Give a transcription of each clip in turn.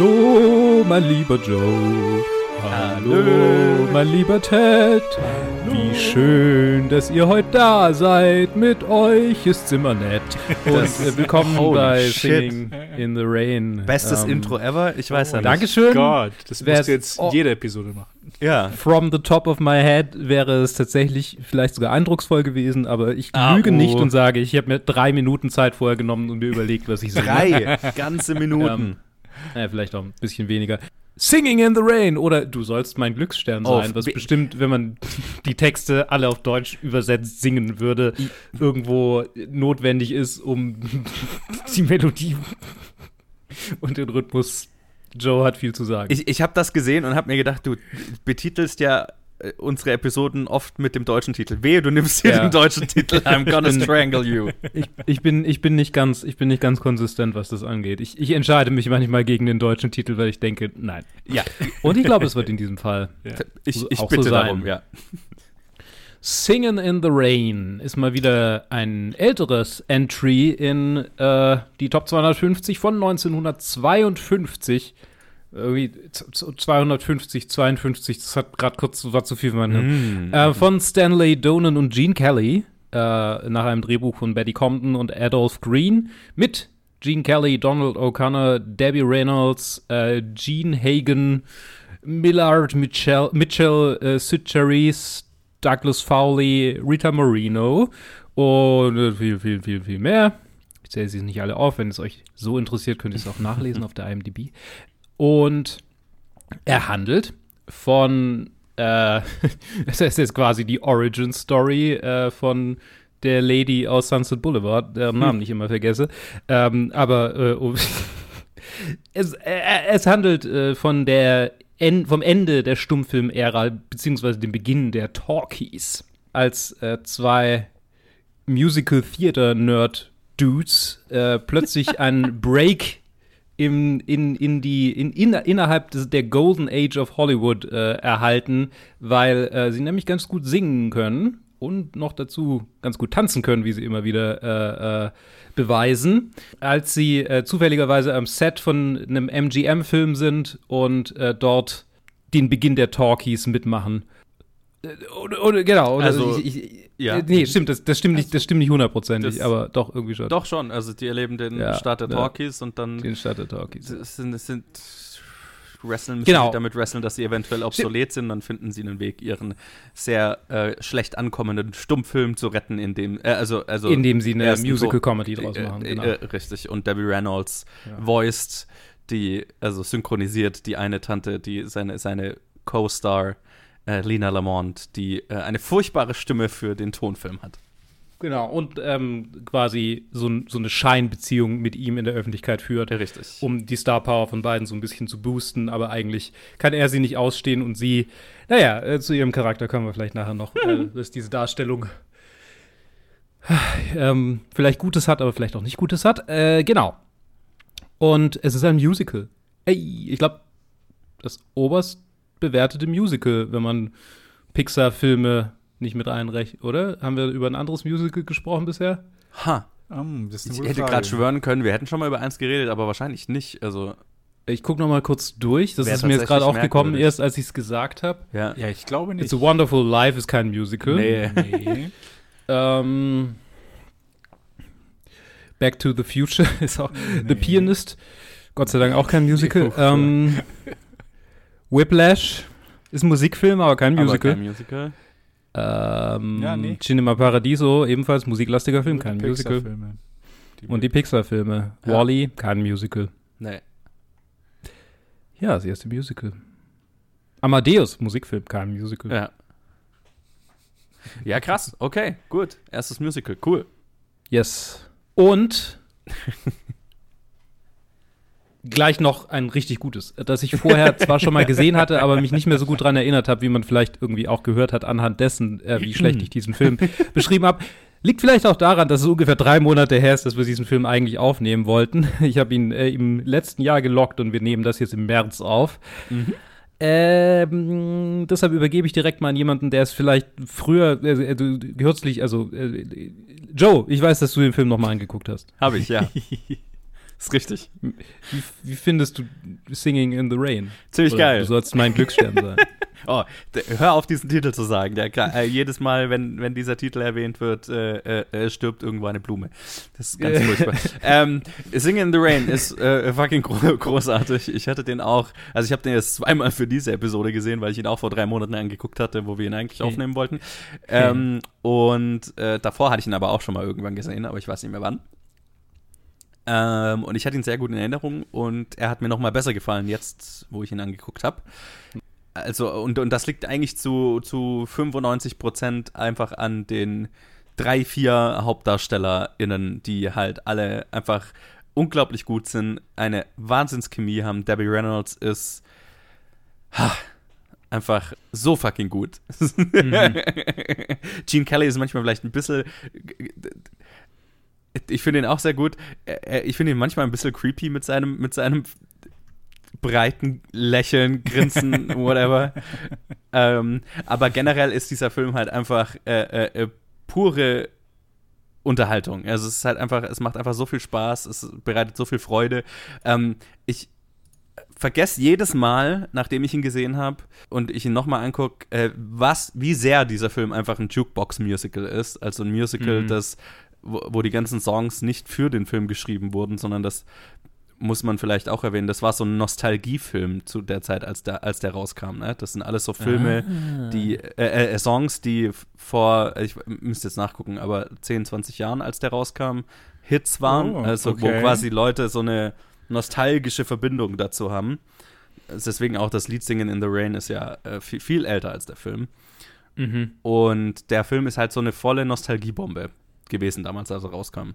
Hallo, mein lieber Joe. Hallo, mein lieber Ted. Wie schön, dass ihr heute da seid. Mit euch ist immer nett. Und äh, willkommen Holy bei shit. Singing in the Rain. Bestes Ähm, Intro ever? Ich weiß ja nicht. Dankeschön. Gott, das Wer- musst du jetzt oh. jede Episode machen. Ja. From the top of my head wäre es tatsächlich vielleicht sogar eindrucksvoll gewesen, aber ich Ah, lüge oh. nicht und sage, ich habe mir drei Minuten Zeit vorher genommen und mir überlegt, was ich singe. Drei ganze Minuten. Ja, vielleicht auch ein bisschen weniger. Singing in the Rain oder Du sollst mein Glücksstern sein, was bestimmt, wenn man die Texte alle auf Deutsch übersetzt singen würde, irgendwo notwendig ist, um die Melodie und den Rhythmus. Joe hat viel zu sagen. Ich, ich habe das gesehen und habe mir gedacht, du betitelst ja unsere Episoden oft mit dem deutschen Titel. Wehe, du nimmst hier Ja. den deutschen Titel. I'm gonna strangle you. Ich, ich, bin, ich, bin nicht ganz, ich bin nicht ganz konsistent, was das angeht. Ich, ich entscheide mich manchmal gegen den deutschen Titel, weil ich denke, nein. Ja, Und ich glaube, es wird in diesem Fall. ich, ich Auch so bitte sein. darum, ja. Singin' in the Rain ist mal wieder ein älteres Entry in äh, die Top 250 von 1952. Irgendwie z- z- 250, 52, das hat gerade kurz war zu viel für mein Hirn. Äh, von Stanley Donen und Gene Kelly, äh, nach einem Drehbuch von Betty Compton und Adolph Green, mit Gene Kelly, Donald O'Connor, Debbie Reynolds, äh, Gene Hagen, Millard Mitchell, Mitchell äh, Sid Charisse, Douglas Fowley, Rita Moreno und äh, viel, viel, viel, viel mehr. Ich zähle sie nicht alle auf. Wenn es euch so interessiert, könnt ihr es auch nachlesen auf der IMDb. Und er handelt von, äh, es ist jetzt quasi die Origin Story äh, von der Lady aus Sunset Boulevard, deren Namen ich immer vergesse. Ähm, aber äh, um, es, äh, es handelt äh, von der en vom Ende der Stummfilm-Ära, beziehungsweise dem Beginn der Talkies, als äh, zwei Musical-Theater-Nerd-Dudes äh, plötzlich einen Break im, in, in die, in, in, innerhalb des, der Golden Age of Hollywood äh, erhalten, weil äh, sie nämlich ganz gut singen können und noch dazu ganz gut tanzen können, wie sie immer wieder äh, äh, beweisen, als sie äh, zufälligerweise am Set von einem MGM-Film sind und äh, dort den Beginn der Talkies mitmachen. Oder, oder, genau, oder Also, ich, ich, ja. Nee, stimmt, das, das stimmt nicht, das stimmt nicht hundertprozentig, Das- aber doch irgendwie schon. Doch schon, also die erleben den Ja, Start der ja. Talkies und dann Den Start der Talkies. es sind, es sind Wrestlen müssen Genau. sie damit wresteln, dass sie eventuell obsolet sind, dann finden sie einen Weg, ihren sehr äh, schlecht ankommenden Stummfilm zu retten, in dem, äh, also, also Indem sie eine ersten Musical-Comedy draus äh, machen, äh, genau. äh, richtig. Und Debbie Reynolds Ja. voiced die, also synchronisiert die eine Tante, die seine, seine Co-Star äh, Lena Lamont, die äh, eine furchtbare Stimme für den Tonfilm hat. Genau, und ähm, quasi so, so eine Scheinbeziehung mit ihm in der Öffentlichkeit führt, richtig. um die Star Power von beiden so ein bisschen zu boosten, aber eigentlich kann er sie nicht ausstehen und sie, naja, äh, zu ihrem Charakter kommen wir vielleicht nachher noch, äh, dass diese Darstellung ähm, vielleicht Gutes hat, aber vielleicht auch nicht Gutes hat. Äh, genau. Und es ist ein Musical. Ey, ich glaube, das oberst bewertete Musical, wenn man Pixar-Filme nicht mit einrechnet, oder? Haben wir über ein anderes Musical gesprochen bisher? Ha, Um, das ist eine ich hätte gerade schwören können, wir hätten schon mal über eins geredet, aber wahrscheinlich nicht. Also, Ich gucke noch mal kurz durch. Das Wär ist mir jetzt gerade auch gekommen, erst als ich es gesagt habe. ja. Ja, ich glaube nicht. It's a Wonderful Life ist kein Musical. Nee. Nee. Ähm, Back to the Future ist auch The Nee. Pianist. Gott sei Dank auch kein Musical. Oh, ähm, Whiplash ist ein Musikfilm, aber kein Musical. Aber kein Musical. ähm, Ja, nee. Cinema Paradiso, ebenfalls musiklastiger Film, kein Musical. Und die Pixar-Filme. Ja. Wally, kein Musical. Nee. Ja, das erste Musical. Amadeus, Musikfilm, kein Musical. Ja. Ja, krass. Okay, gut. Erstes Musical. Cool. Yes. Und gleich noch ein richtig gutes, das ich vorher zwar schon mal gesehen hatte, aber mich nicht mehr so gut dran erinnert habe, wie man vielleicht irgendwie auch gehört hat anhand dessen, äh, wie schlecht ich diesen Film beschrieben habe. Liegt vielleicht auch daran, dass es ungefähr drei Monate her ist, dass wir diesen Film eigentlich aufnehmen wollten. Ich habe ihn äh, im letzten Jahr gelockt und wir nehmen das jetzt im März auf. Ähm, deshalb übergebe ich direkt mal an jemanden, der es vielleicht früher, äh, du kürzlich, also äh, Joe, ich weiß, dass du den Film nochmal angeguckt hast. Habe ich, ja. Ist richtig. Wie, wie findest du Singing in the Rain? Ziemlich Oder geil. Du sollst mein Glücksstern sein. Oh, hör auf, diesen Titel zu sagen. Der, äh, jedes Mal, wenn, wenn dieser Titel erwähnt wird, äh, äh, stirbt irgendwo eine Blume. Das ist ganz furchtbar. ähm, Singing in the Rain ist äh, fucking gro großartig. Ich hatte den auch, also ich habe den jetzt zweimal für diese Episode gesehen, weil ich ihn auch vor drei Monaten angeguckt hatte, wo wir ihn eigentlich Hm. aufnehmen wollten. Ähm, und äh, davor hatte ich ihn aber auch schon mal irgendwann gesehen, aber ich weiß nicht mehr wann. Ähm, und ich hatte ihn sehr gut in Erinnerung und er hat mir noch mal besser gefallen jetzt, wo ich ihn angeguckt habe. Also, und, und das liegt eigentlich zu, zu 95 Prozent einfach an den drei, vier HauptdarstellerInnen, die halt alle einfach unglaublich gut sind, eine Wahnsinnschemie haben. Debbie Reynolds ist ha, einfach so fucking gut. Gene Kelly ist manchmal vielleicht ein bisschen. Ich finde ihn auch sehr gut. Äh, Ich finde ihn manchmal ein bisschen creepy mit seinem, mit seinem breiten Lächeln, Grinsen, whatever. ähm, aber generell ist dieser Film halt einfach äh, äh, äh, pure Unterhaltung. Also es ist halt einfach, es macht einfach so viel Spaß, es bereitet so viel Freude. Ähm, ich vergesse jedes Mal, nachdem ich ihn gesehen habe und ich ihn nochmal angucke, äh, was, wie sehr dieser Film einfach ein Jukebox-Musical ist. Also ein Musical, Mhm. das, wo, wo die ganzen Songs nicht für den Film geschrieben wurden, sondern das muss man vielleicht auch erwähnen, das war so ein Nostalgiefilm zu der Zeit, als der, als der rauskam. Ne? Das sind alles so Filme, Ah. die äh, äh, Songs, die vor, ich müsste jetzt nachgucken, aber 10, 20 Jahren, als der rauskam, Hits waren. Oh, also okay. wo quasi Leute so eine nostalgische Verbindung dazu haben. Deswegen auch das Lied Singen in the Rain ist ja äh, viel, viel älter als der Film. Mhm. Und der Film ist halt so eine volle Nostalgiebombe gewesen damals, als er rauskam.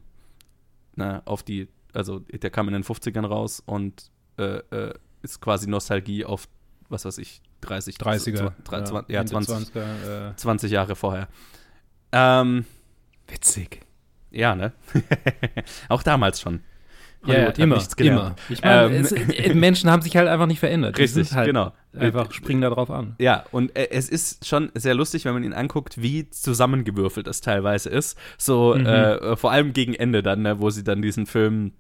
Na, auf die, also der kam in den 50ern raus und äh, äh, ist quasi Nostalgie auf, was weiß ich, 30, 30er. zwa- zwa- ja, ja, Ende 20, 20er, äh, 20 Jahre vorher. Ähm, witzig. ja, ne? Auch damals schon. Ja, hat immer, immer. Ich meine, Ähm, es, äh, Menschen haben sich halt einfach nicht verändert. Richtig, halt genau. Einfach springen da drauf an. Ja, und äh, es ist schon sehr lustig, wenn man ihn anguckt, wie zusammengewürfelt es teilweise ist. So, Mhm. äh, vor allem gegen Ende dann, ne, wo sie dann diesen Film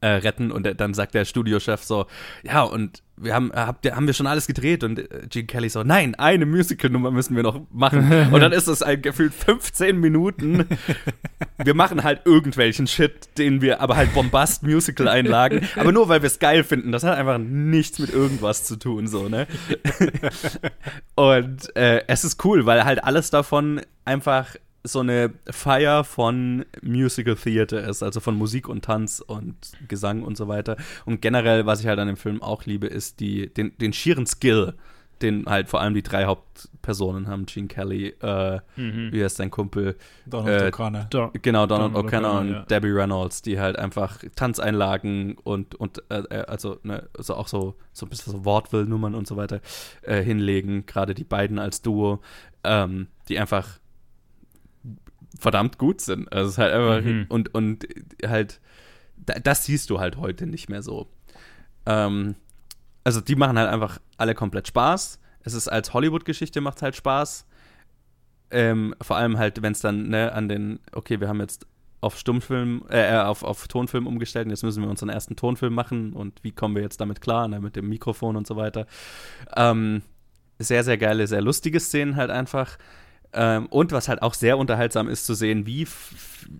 äh, retten und dann sagt der Studiochef so, ja, und wir haben, äh, ihr, haben wir schon alles gedreht und äh, Gene Kelly so, nein, eine Musical-Nummer müssen wir noch machen. und dann ist es ein gefühlt 15 Minuten. wir machen halt irgendwelchen Shit, den wir aber halt Bombast-Musical-Einlagen, aber nur weil wir es geil finden. Das hat einfach nichts mit irgendwas zu tun, so, ne? Und äh, es ist cool, weil halt alles davon einfach so eine Feier von Musical Theater ist, also von Musik und Tanz und Gesang und so weiter. Und generell, was ich halt an dem Film auch liebe, ist die, den, den schieren Skill, den halt vor allem die drei Hauptpersonen haben. Gene Kelly, äh, wie heißt sein Kumpel? Donald Äh, O'Connor. Da, Genau, Donald Donald O'Connor O'Connor, und ja. Debbie Reynolds, die halt einfach Tanzeinlagen und, und äh, äh, also, ne, also auch so, so ein bisschen so Wortwillnummern und so weiter äh, hinlegen. Gerade die beiden als Duo, ähm, die einfach verdammt gut sind. Also es ist halt einfach Mhm. und, und halt, da, das siehst du halt heute nicht mehr so. Ähm, also die machen halt einfach alle komplett Spaß. Es ist als Hollywood-Geschichte macht halt Spaß. Ähm, vor allem halt, wenn es dann ne, an den, okay, wir haben jetzt auf Stummfilm, äh, äh, auf, auf Tonfilm umgestellt und jetzt müssen wir unseren ersten Tonfilm machen und wie kommen wir jetzt damit klar, ne, mit dem Mikrofon und so weiter. Ähm, sehr, sehr geile, sehr lustige Szenen halt einfach. Ähm, und was halt auch sehr unterhaltsam ist zu sehen, wie,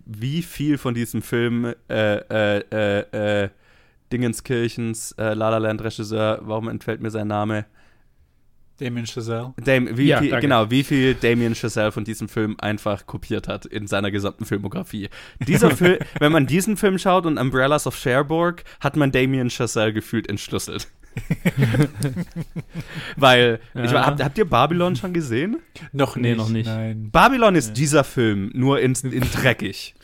wie viel von diesem Film äh, äh, äh, äh, Dingenskirchens, äh, La La Land Regisseur, warum entfällt mir sein Name? Damien Chazelle. Dam wie Ja, viel, danke. genau, wie viel Damien Chazelle von diesem Film einfach kopiert hat in seiner gesamten Filmografie. Dieser Film, wenn man diesen Film schaut und Umbrellas of Cherbourg, hat man Damien Chazelle gefühlt entschlüsselt. Weil, ich, Ja. habt, ihr Babylon schon gesehen? Noch Nee, nicht. noch nicht. Nein. Babylon ist dieser Film, nur in, in dreckig.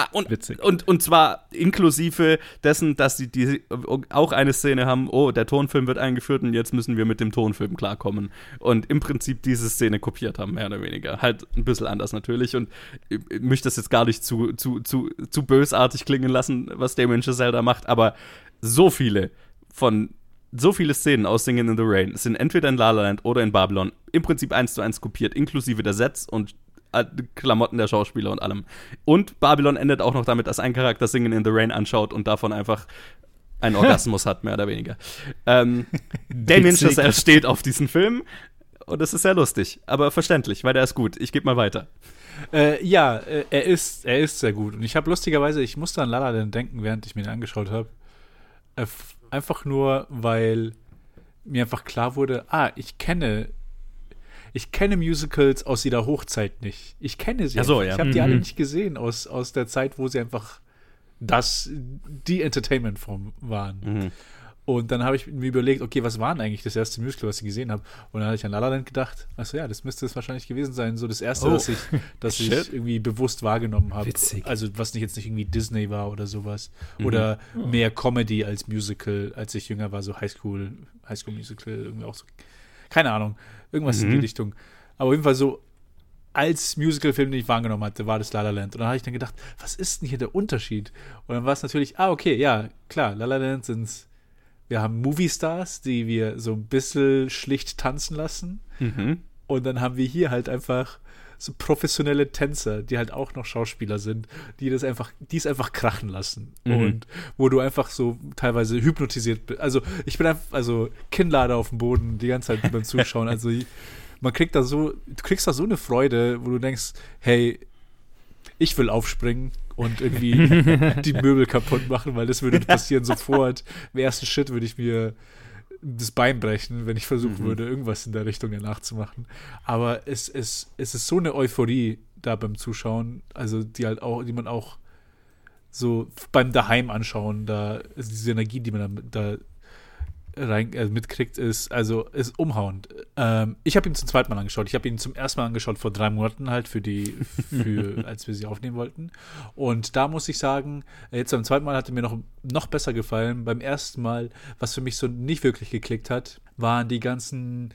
Ah, und, Witzig. Und, und zwar inklusive dessen, dass sie die, auch eine Szene haben, oh, der Tonfilm wird eingeführt und jetzt müssen wir mit dem Tonfilm klarkommen. Und im Prinzip diese Szene kopiert haben, mehr oder weniger. Halt ein bisschen anders natürlich. Und ich, ich möchte das jetzt gar nicht zu, zu, zu, zu bösartig klingen lassen, was Damien Chazelle da macht, aber so viele von so viele Szenen aus Singing in the Rain sind entweder in La La Land oder in Babylon im Prinzip eins zu eins kopiert, inklusive der Sets und äh, Klamotten der Schauspieler und allem. Und Babylon endet auch noch damit, dass ein Charakter Singen in the Rain anschaut und davon einfach einen Orgasmus hat, mehr oder weniger. Ähm, Damien. Chazelle steht auf diesen Film und es ist sehr lustig, aber verständlich, weil der ist gut. Ich gebe mal weiter. Äh, ja, äh, er ist, er ist sehr gut. Und ich habe lustigerweise, ich musste an La La Land denken, während ich mir den angeschaut habe. Äh, einfach nur, weil mir einfach klar wurde, ah, ich kenne, ich kenne Musicals aus ihrer Hochzeit nicht. Ich kenne sie. Ach so, ja. Ich habe die alle Mhm. nicht gesehen aus, aus der Zeit, wo sie einfach das, die Entertainment-Form waren. Mhm. Und dann habe ich mir überlegt, okay, was war denn eigentlich das erste Musical, was ich gesehen habe? Und dann habe ich an La La Land gedacht, achso ja, das müsste es wahrscheinlich gewesen sein, so das erste, Oh. das ich, das ich irgendwie bewusst wahrgenommen habe. Witzig. Also was nicht jetzt nicht irgendwie Disney war oder sowas. Mhm. Oder mehr Comedy als Musical, als ich jünger war, so Highschool, Highschool Musical, irgendwie auch so. Keine Ahnung, irgendwas in die Mhm. Richtung. Aber auf jeden Fall so, als Musicalfilm, den ich wahrgenommen hatte, war das La La Land. Und dann habe ich dann gedacht, was ist denn hier der Unterschied? Und dann war es natürlich, ah, okay, ja, klar, La La Land sind, wir haben Movie-Stars, die wir so ein bisschen schlicht tanzen lassen. Mhm. Und dann haben wir hier halt einfach so professionelle Tänzer, die halt auch noch Schauspieler sind, die das einfach, die es einfach krachen lassen. Mhm. Und wo du einfach so teilweise hypnotisiert bist. Also ich bin einfach, also Kinnlade auf dem Boden die ganze Zeit beim Zuschauen. Also man kriegt da so, du kriegst da so eine Freude, wo du denkst, hey, ich will aufspringen und irgendwie die Möbel kaputt machen, weil das würde passieren sofort. Im ersten Schritt würde ich mir das Bein brechen, wenn ich versuchen Mhm. würde, irgendwas in der Richtung danach zu machen. Aber es, es, es ist so eine Euphorie da beim Zuschauen, also die halt auch, die man auch so beim Daheim anschauen, da also diese Energie, die man da, da rein äh, mitkriegt, ist also ist umhauend. Ähm, ich habe ihn zum zweiten Mal angeschaut. Ich habe ihn zum ersten Mal angeschaut vor drei Monaten halt für die, für als wir sie aufnehmen wollten. Und da muss ich sagen, jetzt beim zweiten Mal hat er mir noch noch besser gefallen. Beim ersten Mal, was für mich so nicht wirklich geklickt hat, waren die ganzen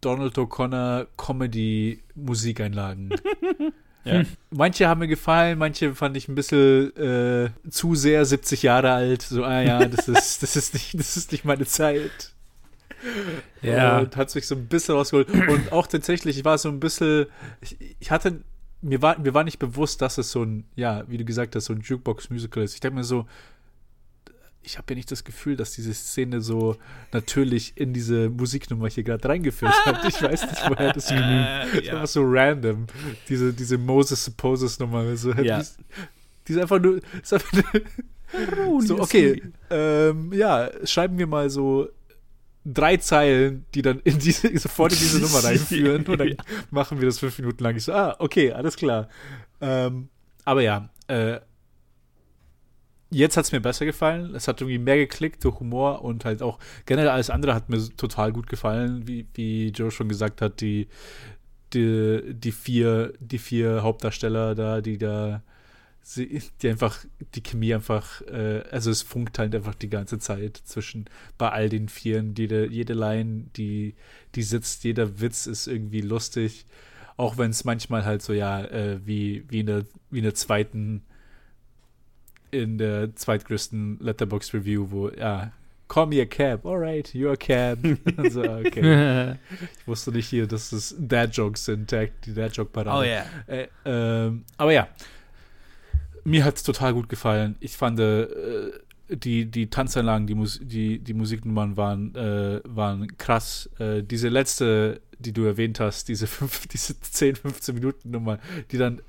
Donald O'Connor Comedy Musikeinlagen. Ja. Manche haben mir gefallen, manche fand ich ein bisschen äh, zu sehr 70 Jahre alt. So, ah ja, das ist, das ist nicht, das ist nicht meine Zeit. Ja. Und hat sich so ein bisschen rausgeholt. Und auch tatsächlich, ich war so ein bisschen, ich, ich hatte, mir war, mir war nicht bewusst, dass es so ein, ja, wie du gesagt hast, so ein Jukebox-Musical ist. Ich denke mir so, ich habe ja nicht das Gefühl, dass diese Szene so natürlich in diese Musiknummer hier gerade reingeführt hat. Ich weiß nicht, woher das kommt. Das ist einfach so random. Diese, diese Moses Supposes Nummer. So, Ja. die, ist, die ist einfach nur. Ist einfach nur so, okay, ähm, ja, schreiben wir mal so drei Zeilen, die dann in diese, sofort in diese Nummer reinführen und dann machen wir das fünf Minuten lang. Ich so, ah, okay, alles klar. Ähm, aber ja, äh, jetzt hat es mir besser gefallen. Es hat irgendwie mehr geklickt durch Humor und halt auch generell alles andere hat mir total gut gefallen, wie, wie Joe schon gesagt hat, die, die, die vier, die vier Hauptdarsteller da, die da sie, die einfach, die Chemie einfach, äh, also es funkt halt einfach die ganze Zeit zwischen bei all den Vieren, jede, jede Line, die, die sitzt, jeder Witz ist irgendwie lustig, auch wenn es manchmal halt so, ja, äh, wie, wie in der, wie in der zweiten, in der zweitgrößten Letterbox Review, wo, ja, call me a cab, alright, you're a cab. So, okay. Ich wusste nicht hier, dass es Dad-Jokes sind, die Dad-Joke-Parade. Oh ja. Äh, ähm, aber ja, mir hat es total gut gefallen. Ich fand, äh, die, die Tanzanlagen, die, Mus die, die Musiknummern waren, äh, waren krass. Äh, diese letzte, die du erwähnt hast, diese, fünf, diese 10, 15 Minuten Nummer, die dann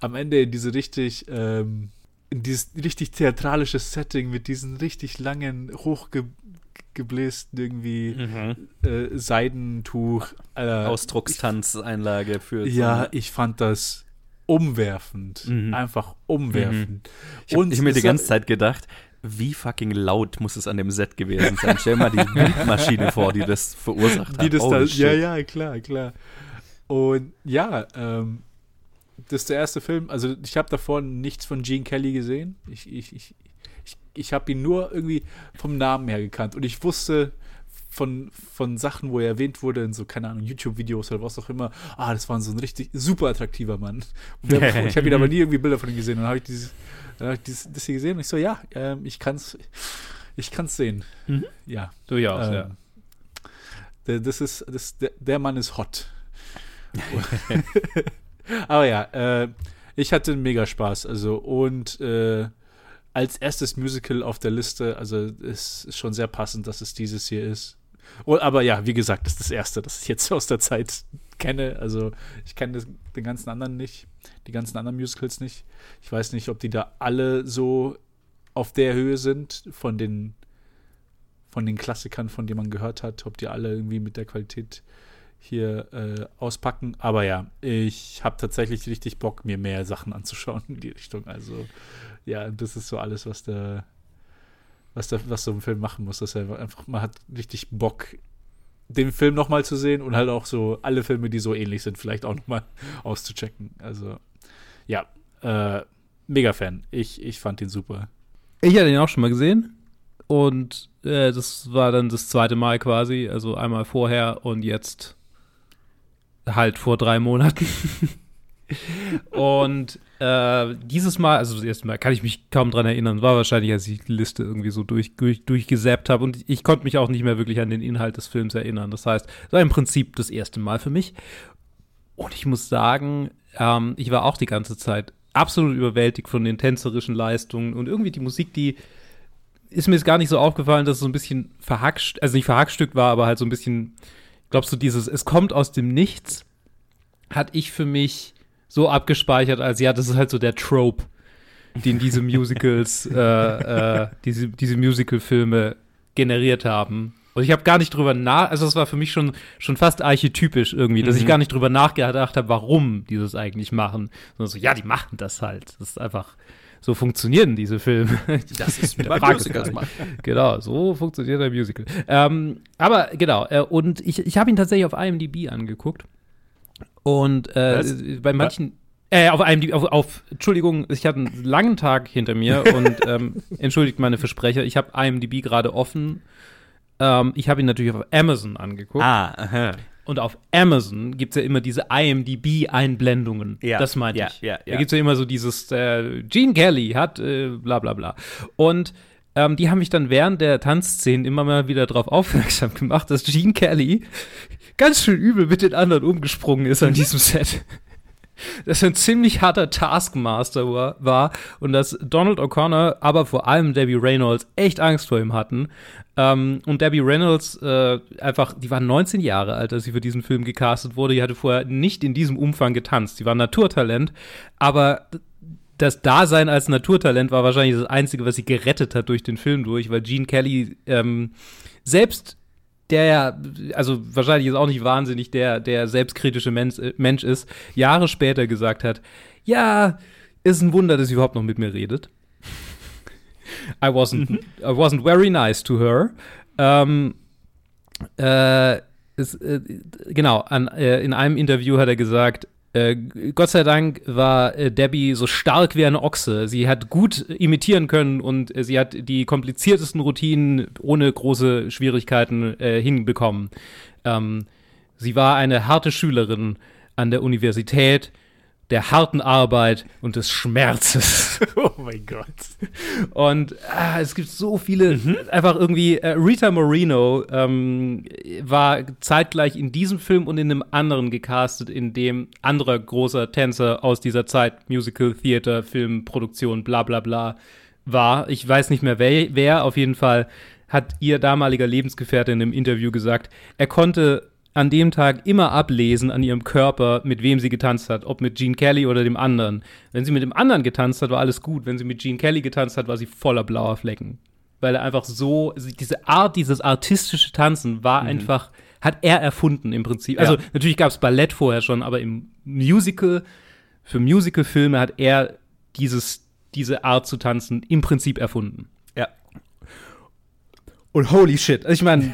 am Ende in diese richtig, ähm, dieses richtig theatralische Setting mit diesen richtig langen, hochgeblästen irgendwie Mhm. äh, Seidentuch. Alter, Ausdruckstanzeinlage für. so ja, eine- ich fand das umwerfend. Mhm. Einfach umwerfend. Ich habe hab mir die ganze hat- Zeit gedacht, wie fucking laut muss es an dem Set gewesen sein? Stell mal die Windmaschine vor, die das verursacht hat. Die das Holy da, ja, ja, klar, klar. Und ja, ähm, das ist der erste Film. Also ich habe davor nichts von Gene Kelly gesehen. Ich, ich, ich, ich, ich habe ihn nur irgendwie vom Namen her gekannt. Und ich wusste von, von Sachen, wo er erwähnt wurde, in so, keine Ahnung, YouTube-Videos oder was auch immer, ah, das war so ein richtig super attraktiver Mann. Der, ich habe ihn aber nie irgendwie Bilder von ihm gesehen. Und dann habe ich dieses, dann hab ich dieses, das hier gesehen und ich so, ja, ähm, ich kann's, ich kann's sehen. Mhm. Ja. Durchaus, Ähm, ja. der, das ist, das, der, der Mann ist hot. Aber ja, äh, ich hatte mega Spaß. Also, und äh, als erstes Musical auf der Liste, also es ist schon sehr passend, dass es dieses hier ist. Und, aber ja, wie gesagt, das ist das erste, das ich jetzt aus der Zeit kenne. Also ich kenne den ganzen anderen nicht, die ganzen anderen Musicals nicht. Ich weiß nicht, ob die da alle so auf der Höhe sind von den von den Klassikern, von denen man gehört hat, ob die alle irgendwie mit der Qualität hier äh, auspacken. Aber ja, ich habe tatsächlich richtig Bock, mir mehr Sachen anzuschauen in die Richtung. Also ja, das ist so alles, was der, was der, was so ein Film machen muss, dass er einfach, man hat richtig Bock, den Film nochmal zu sehen und halt auch so alle Filme, die so ähnlich sind, vielleicht auch nochmal auszuchecken. Also ja, äh, mega Fan. Ich, ich fand ihn super. Ich hatte ihn auch schon mal gesehen. Und äh, das war dann das zweite Mal quasi, also einmal vorher und jetzt halt vor drei Monaten. und äh, dieses Mal, also das erste Mal, kann ich mich kaum dran erinnern, war wahrscheinlich, als ich die Liste irgendwie so durch, durch, durchgesäppt habe und ich konnte mich auch nicht mehr wirklich an den Inhalt des Films erinnern. Das heißt, es war im Prinzip das erste Mal für mich. Und ich muss sagen, ähm, ich war auch die ganze Zeit absolut überwältigt von den tänzerischen Leistungen und irgendwie die Musik, die ist mir jetzt gar nicht so aufgefallen, dass es so ein bisschen verhackst, also nicht verhackstückt war, aber halt so ein bisschen glaubst du, dieses, es kommt aus dem Nichts, hatte ich für mich so abgespeichert, als ja, das ist halt so der Trope, den diese Musicals, äh, äh, diese, diese Musical-Filme generiert haben. Und ich habe gar nicht drüber nach, also es war für mich schon, schon fast archetypisch irgendwie, dass mhm. ich gar nicht drüber nachgedacht habe, warum die das eigentlich machen. Sondern so, ja, die machen das halt. Das ist einfach, so funktionieren diese Filme. Das ist mit Musicals Genau, so funktioniert ein Musical. Ähm, aber genau, äh, und ich, ich habe ihn tatsächlich auf IMDb angeguckt. Und äh, bei manchen. Äh, auf IMDb, auf, auf, Entschuldigung, ich hatte einen langen Tag hinter mir und ähm, entschuldigt meine Versprecher, ich habe IMDb gerade offen. Ähm, ich habe ihn natürlich auf Amazon angeguckt. Ah, aha. Und auf Amazon gibt es ja immer diese IMDb-Einblendungen. Ja. Das meinte ja, ich. Ja, ja. Da gibt es ja immer so dieses, äh, Gene Kelly hat äh, bla bla bla. Und ähm, die haben mich dann während der Tanzszenen immer mal wieder darauf aufmerksam gemacht, dass Gene Kelly ganz schön übel mit den anderen umgesprungen ist an diesem Set dass er ein ziemlich harter Taskmaster war, war und dass Donald O'Connor, aber vor allem Debbie Reynolds echt Angst vor ihm hatten. Ähm, und Debbie Reynolds äh, einfach, die war 19 Jahre alt, als sie für diesen Film gecastet wurde. Die hatte vorher nicht in diesem Umfang getanzt. Sie war Naturtalent, aber das Dasein als Naturtalent war wahrscheinlich das Einzige, was sie gerettet hat durch den Film durch, weil Gene Kelly ähm, selbst der ja, also wahrscheinlich ist auch nicht wahnsinnig der, der selbstkritische Mensch, äh, Mensch ist, Jahre später gesagt hat, ja, ist ein Wunder, dass sie überhaupt noch mit mir redet. I wasn't, mhm. I wasn't very nice to her. Ähm, äh, ist, äh, genau, an, äh, in einem Interview hat er gesagt, äh, Gott sei Dank war äh, Debbie so stark wie eine Ochse. Sie hat gut imitieren können und äh, sie hat die kompliziertesten Routinen ohne große Schwierigkeiten hinbekommen. Ähm, sie war eine harte Schülerin an der Universität der harten Arbeit und des Schmerzes. oh mein Gott. Und ah, es gibt so viele, mhm. einfach irgendwie, äh, Rita Moreno ähm, war zeitgleich in diesem Film und in einem anderen gecastet, in dem anderer großer Tänzer aus dieser Zeit, Musical, Theater, Film, Produktion, bla bla bla, war. Ich weiß nicht mehr wer, wer auf jeden Fall hat ihr damaliger Lebensgefährte in einem Interview gesagt, er konnte an dem Tag immer ablesen an ihrem Körper, mit wem sie getanzt hat, ob mit Gene Kelly oder dem anderen. Wenn sie mit dem anderen getanzt hat, war alles gut. Wenn sie mit Gene Kelly getanzt hat, war sie voller blauer Flecken. Weil er einfach so, diese Art, dieses artistische Tanzen war mhm. einfach, hat er erfunden im Prinzip. Also ja. natürlich gab es Ballett vorher schon, aber im Musical, für Musicalfilme hat er dieses, diese Art zu tanzen im Prinzip erfunden. Und holy shit. Also ich meine,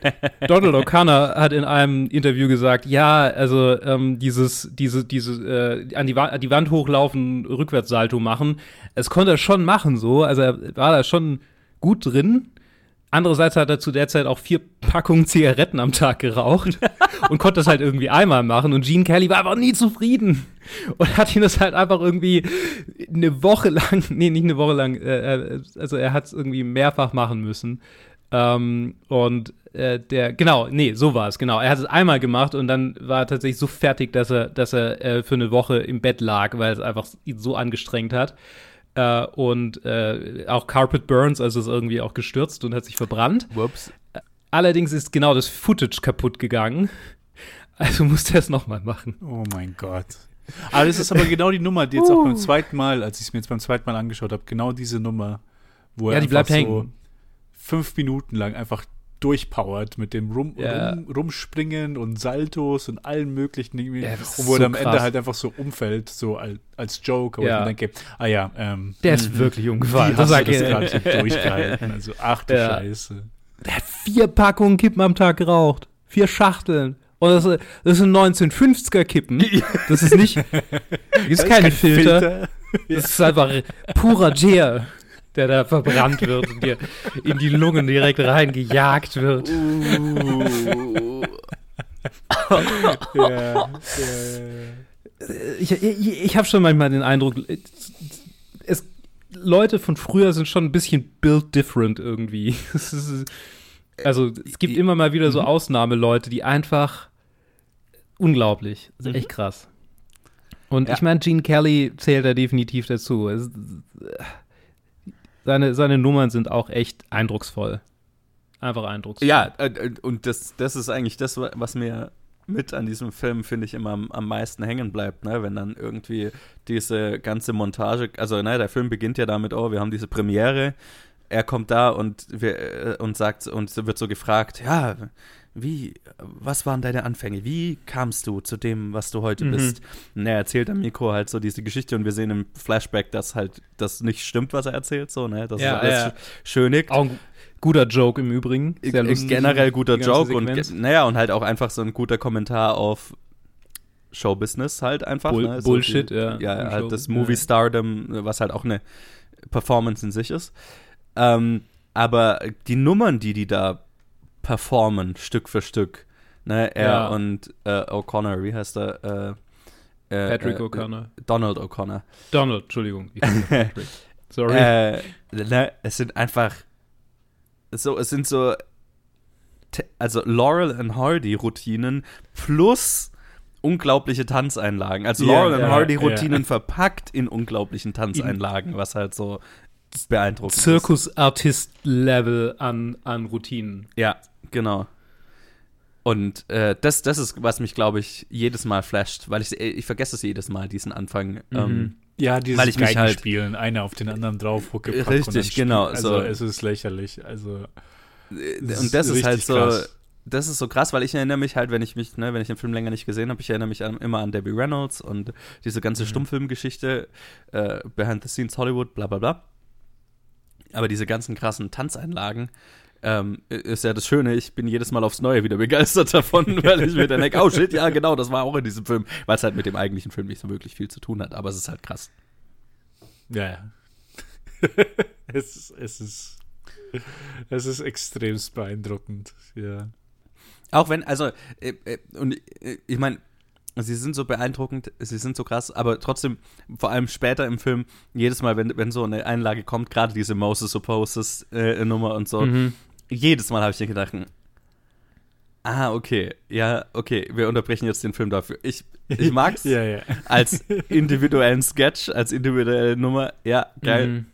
Donald O'Connor hat in einem Interview gesagt, ja, also ähm, dieses, diese, diese, äh, an die, an die Wand hochlaufen, Rückwärtssalto machen, es konnte er schon machen so. Also er war da schon gut drin. Andererseits hat er zu der Zeit auch vier Packungen Zigaretten am Tag geraucht und konnte das halt irgendwie einmal machen. Und Gene Kelly war aber nie zufrieden und hat ihn das halt einfach irgendwie eine Woche lang, nee, nicht eine Woche lang, äh, äh also er hat es irgendwie mehrfach machen müssen. Ähm, und äh, der, genau, nee, so war es, genau. Er hat es einmal gemacht und dann war er tatsächlich so fertig, dass er, dass er äh, für eine Woche im Bett lag, weil es einfach ihn so angestrengt hat. Äh, und äh, auch Carpet Burns, also ist irgendwie auch gestürzt und hat sich verbrannt. Whoops. Allerdings ist genau das Footage kaputt gegangen. Also musste er es nochmal machen. Oh mein Gott. Aber das ist aber genau die Nummer, die jetzt auch beim zweiten Mal, als ich es mir jetzt beim zweiten Mal angeschaut habe, genau diese Nummer, wo er Ja, die bleibt einfach hängen. Fünf Minuten lang einfach durchpowert mit dem Rum, Ja. rum, Rumspringen und Saltos und allen möglichen Dingen. Das und ist wo er so am Ende krass. halt einfach so umfällt, so als, als Joke. Aber Ja. ich mir denke, ah ja, ähm, Der ist wirklich wie umgefallen. hast sag du das ich. gerade so durchgehalten? Also, ach du Ja. Scheiße. Der hat vier Packungen Kippen am Tag geraucht. Vier Schachteln. Und das, das sind 1950er Kippen. Das ist nicht. Das ist keine kein Filter. Das ist einfach purer Gel, der da verbrannt wird und dir in die Lungen direkt reingejagt wird. Ja, ja, Ich, ich, ich habe schon manchmal den Eindruck, es, Leute von früher sind schon ein bisschen built different irgendwie. Also es gibt immer mal wieder so Ausnahmeleute, die einfach unglaublich, ist echt krass. Und Ja. ich meine, Gene Kelly zählt da definitiv dazu. Es, seine, seine Nummern sind auch echt eindrucksvoll. Einfach eindrucksvoll. Ja, äh, äh, und das, das ist eigentlich das, wa- was mir mit an diesem Film, finde ich, immer am, am meisten hängen bleibt, ne? wenn dann irgendwie diese ganze Montage, also ne, der Film beginnt ja damit, oh, wir haben diese Premiere, er kommt da und, wir, äh, und sagt, und wird so gefragt, ja, wie, was waren deine Anfänge? Wie kamst du zu dem, was du heute Mhm. bist? Und er erzählt am Mikro halt so diese Geschichte und wir sehen im Flashback, dass halt das nicht stimmt, was er erzählt, so, ne? Das Ja, ist alles ja. sch- schönig. Auch ein guter Joke im Übrigen. Sehr lustig, generell guter Joke und Sequenz. naja, und halt auch einfach so ein guter Kommentar auf Showbusiness halt einfach. Bull- ne? Bullshit, die, ja. Ja, halt Show- das. Movie Stardom, was halt auch eine Performance in sich ist. Ähm, aber die Nummern, die die da performen, Stück für Stück, ne, er Ja. und äh, O'Connor, wie heißt er? Äh, äh, Patrick äh, O'Connor. Donald O'Connor. Donald, Entschuldigung. Sorry. Äh, ne, es sind einfach so, es sind so, also Laurel and Hardy Routinen plus unglaubliche Tanzeinlagen. Also Ja, Laurel and ja, Hardy. Routinen verpackt in unglaublichen Tanzeinlagen, was halt so beeindruckend ist. Zirkusartist-Level an, an Routinen. Ja, genau. Und äh, das, das ist, was mich, glaube ich, jedes Mal flasht, weil ich, ich vergesse es jedes Mal, diesen Anfang. Ähm, Ja, dieses Weil ich mich halt- Geigenspielen, einer auf den anderen drauf, Huckepack Richtig, genau, Also so. es ist lächerlich. Also Äh, und das ist halt so, krass. das ist so krass, weil ich erinnere mich halt, wenn ich mich, ne, wenn ich den Film länger nicht gesehen habe, ich erinnere mich an, immer an Debbie Reynolds und diese Mhm. ganze Stummfilmgeschichte, äh, Behind the Scenes Hollywood, bla bla bla. Aber diese ganzen krassen Tanzeinlagen, ähm, ist ja das Schöne, ich bin jedes Mal aufs Neue wieder begeistert davon, weil ich mir dann denke, oh shit, ja genau, das war auch in diesem Film, weil es halt mit dem eigentlichen Film nicht so wirklich viel zu tun hat, aber es ist halt krass. Ja, ja. es, ist- es ist es ist extremst beeindruckend, ja. Auch wenn, also, äh, äh, und äh, ich meine, sie sind so beeindruckend, sie sind so krass, aber trotzdem, vor allem später im Film, jedes Mal, wenn, wenn so eine Einlage kommt, gerade diese Moses Opposes äh, Nummer und so, Mhm. Jedes Mal habe ich mir gedacht, ah, okay, ja, okay, wir unterbrechen jetzt den Film dafür. Ich, ich mag's Ja, ja. als individuellen Sketch, als individuelle Nummer, ja, geil. Mhm.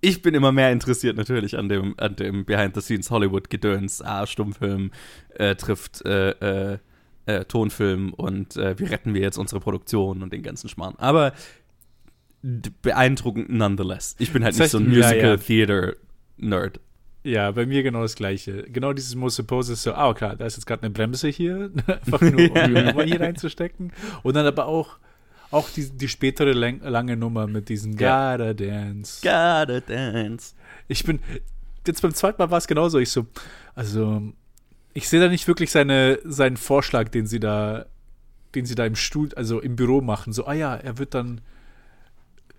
Ich bin immer mehr interessiert natürlich an dem, an dem Behind-the-Scenes Hollywood-Gedöns. Ah, Stummfilm äh, trifft äh, äh, äh, Tonfilm und äh, wie retten wir jetzt unsere Produktion und den ganzen Schmarrn. Aber beeindruckend nonetheless. Ich bin halt nicht so ein Ja, ja. Ja, bei mir genau das Gleiche. Genau dieses Most Suppose ist so, ah, klar, da ist jetzt gerade eine Bremse hier, einfach nur, um die Nummer hier reinzustecken. Und dann aber auch, auch die, die spätere läng- lange Nummer mit diesen Ja. Gotta Dance. Gotta dance. Ich bin, jetzt beim zweiten Mal war es genauso. Ich so, also, ich sehe da nicht wirklich seine, seinen Vorschlag, den sie da, den sie da im Stuhl, also im Büro machen. So, ah ja, er wird dann,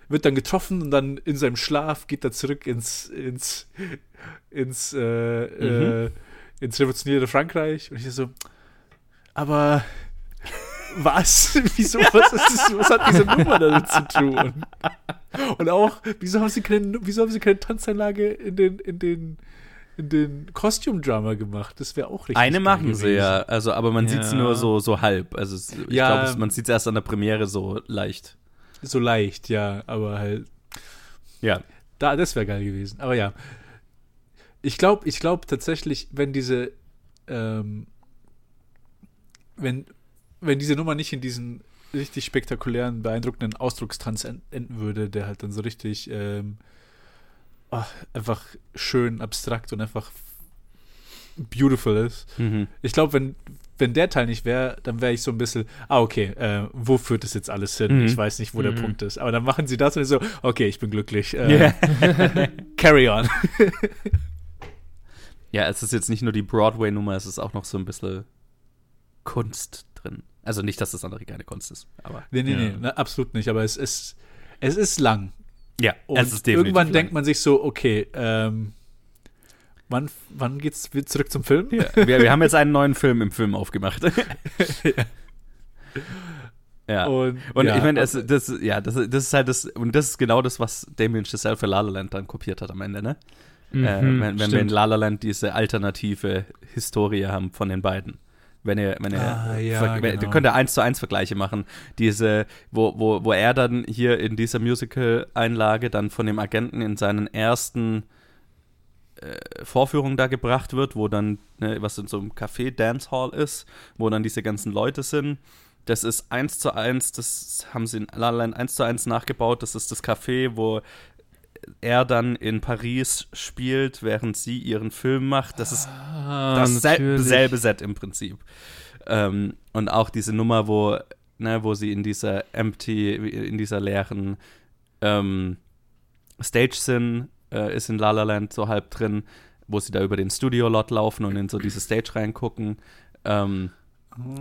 wird dann getroffen und dann in seinem Schlaf geht er zurück ins, ins, ins, äh, äh, ins revolutionäre Frankreich. Und ich so, aber was? Wieso? Was, ist das, was hat diese Nummer damit zu tun? Und auch, wieso haben sie keine, wieso haben sie keine Tanzeinlage in den, in den, den Costume Drama gemacht. Das wäre auch richtig. Eine machen sie gewesen. ja, also, aber man sieht es Ja. nur so, so halb. Also ich Ja. glaube, man sieht es erst an der Premiere so leicht. So leicht, ja, aber halt. Ja. Da, das wäre geil gewesen. Aber ja. Ich glaube, ich glaube tatsächlich, wenn diese, ähm, wenn, wenn diese Nummer nicht in diesen richtig spektakulären, beeindruckenden Ausdruckstanz en- enden würde, der halt dann so richtig ähm, ach, einfach schön abstrakt und einfach beautiful ist. Mhm. Ich glaube, wenn, wenn der Teil nicht wäre, dann wäre ich so ein bisschen, ah, okay, äh, wo führt das jetzt alles hin? Mhm. Ich weiß nicht, wo der Mhm. Punkt ist. Aber dann machen sie das und ich so, okay, ich bin glücklich. Äh, Carry on. Ja, es ist jetzt nicht nur die Broadway-Nummer, es ist auch noch so ein bisschen Kunst drin. Also nicht, dass das andere keine Kunst ist, aber. Nee, nee, Ja. nee, na, absolut nicht. Aber es ist, es ist lang. Ja, Und es ist definitiv irgendwann lang. denkt man sich so, okay, ähm, wann, wann geht's wieder zurück zum Film? Ja, wir, wir haben jetzt einen neuen Film im Film aufgemacht. ja. Und, Und, ja, ich meine, es- das, ja, das, das ist halt das, und das ist genau das, was Damien Chazelle für La La Land dann kopiert hat am Ende, ne? Äh, Mhm, wenn, wenn wir in La La Land diese alternative Historie haben von den beiden. Wenn ihr, wenn ihr, Ah, ja, ver- wenn, genau. könnt ihr eins zu eins Vergleiche machen. Diese, wo, wo, wo er dann hier in dieser Musical-Einlage dann von dem Agenten in seinen ersten äh, Vorführung da gebracht wird, wo dann, ne, was in so einem Café Dancehall ist, wo dann diese ganzen Leute sind. Das ist eins zu eins, das haben sie in La La Land eins zu eins nachgebaut. Das ist das Café, wo er dann in Paris spielt, während sie ihren Film macht. Das ist Ah, das sel natürlich. selbe Set im Prinzip. Ähm, und auch diese Nummer, wo, ne, wo sie in dieser empty, in dieser leeren ähm, Stage sind, äh, ist in La La Land so halb drin, wo sie da über den Studio-Lot laufen und in so diese Stage reingucken. Ähm,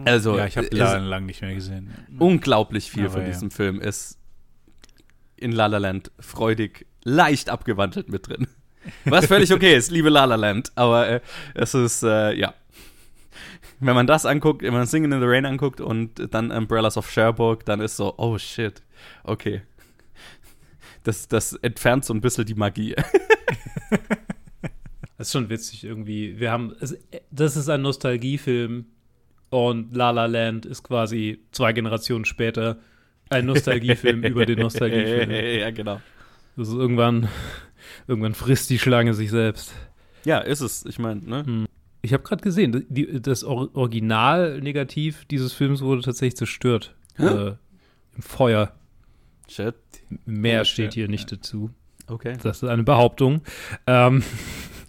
also, ja, ich habe lange lang nicht mehr gesehen. unglaublich viel Aber von ja. diesem Film ist in La La Land freudig, leicht abgewandelt mit drin. Was völlig okay ist, liebe La La Land, aber äh, es ist, äh, ja. Wenn man das anguckt, wenn man Singing in the Rain anguckt und dann Umbrellas of Cherbourg, dann ist so, oh shit, okay. Das, das entfernt so ein bisschen die Magie. Das ist schon witzig irgendwie. Wir haben, das ist ein Nostalgiefilm und La La Land ist quasi zwei Generationen später ein Nostalgiefilm über den Nostalgiefilm. ja, genau. Das ist irgendwann, irgendwann frisst die Schlange sich selbst. Ja, ist es. Ich meine, ne? Ich habe gerade gesehen, die, das Or Original-Negativ dieses Films wurde tatsächlich zerstört. Äh, Im Feuer. Shit. Mehr Oh, steht shit, hier ja. nicht dazu. Okay. Das ist eine Behauptung. Ähm,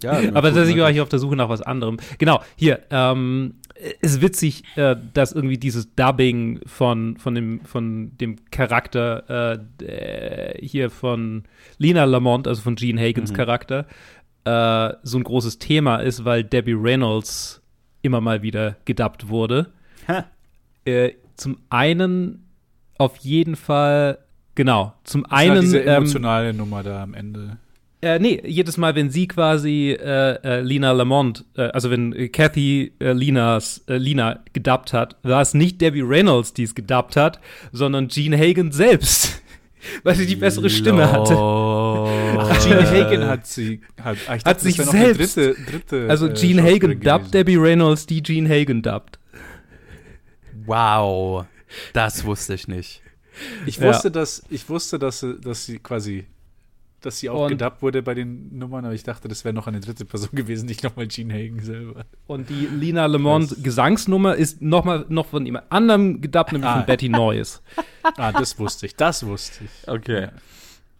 Ja, aber tatsächlich war ich auf der Suche nach was anderem. Genau, hier, ähm, ist witzig, äh, dass irgendwie dieses Dubbing von, von, dem, von dem Charakter äh, der- hier von Lina Lamont, also von Gene Hagans Mhm. Charakter, äh, so ein großes Thema ist, weil Debbie Reynolds immer mal wieder gedubbt wurde. Ha. Äh, zum einen auf jeden Fall, genau, zum halt einen diese ähm, emotionale Nummer da am Ende. Äh, nee, jedes Mal, wenn sie quasi äh, äh, Lina Lamont, äh, also wenn äh, Kathy äh, Linas, äh, Lina gedubbt hat, war es nicht Debbie Reynolds, die es gedubbt hat, sondern Gene Hagen selbst. Weil sie die bessere Stimme hatte. Ach, Gene Hagen hat sie. Hat, ich dachte, sich selbst- Dritte, dritte, Also äh, Gene Hagen dubbt. Debbie Reynolds, die Gene Hagen dubbt. Wow. Das wusste ich nicht. Ich Ja. wusste, dass ich wusste, dass sie, dass sie quasi, dass sie auch Und- gedubbt wurde bei den Nummern, aber ich dachte, das wäre noch eine dritte Person gewesen, nicht nochmal Gene Hagen selber. Und die Lina Lamont Gesangsnummer ist noch mal noch von jemand anderem gedubbt, nämlich Ah. von Betty Noyes. Ah, das wusste ich, das wusste ich. Okay.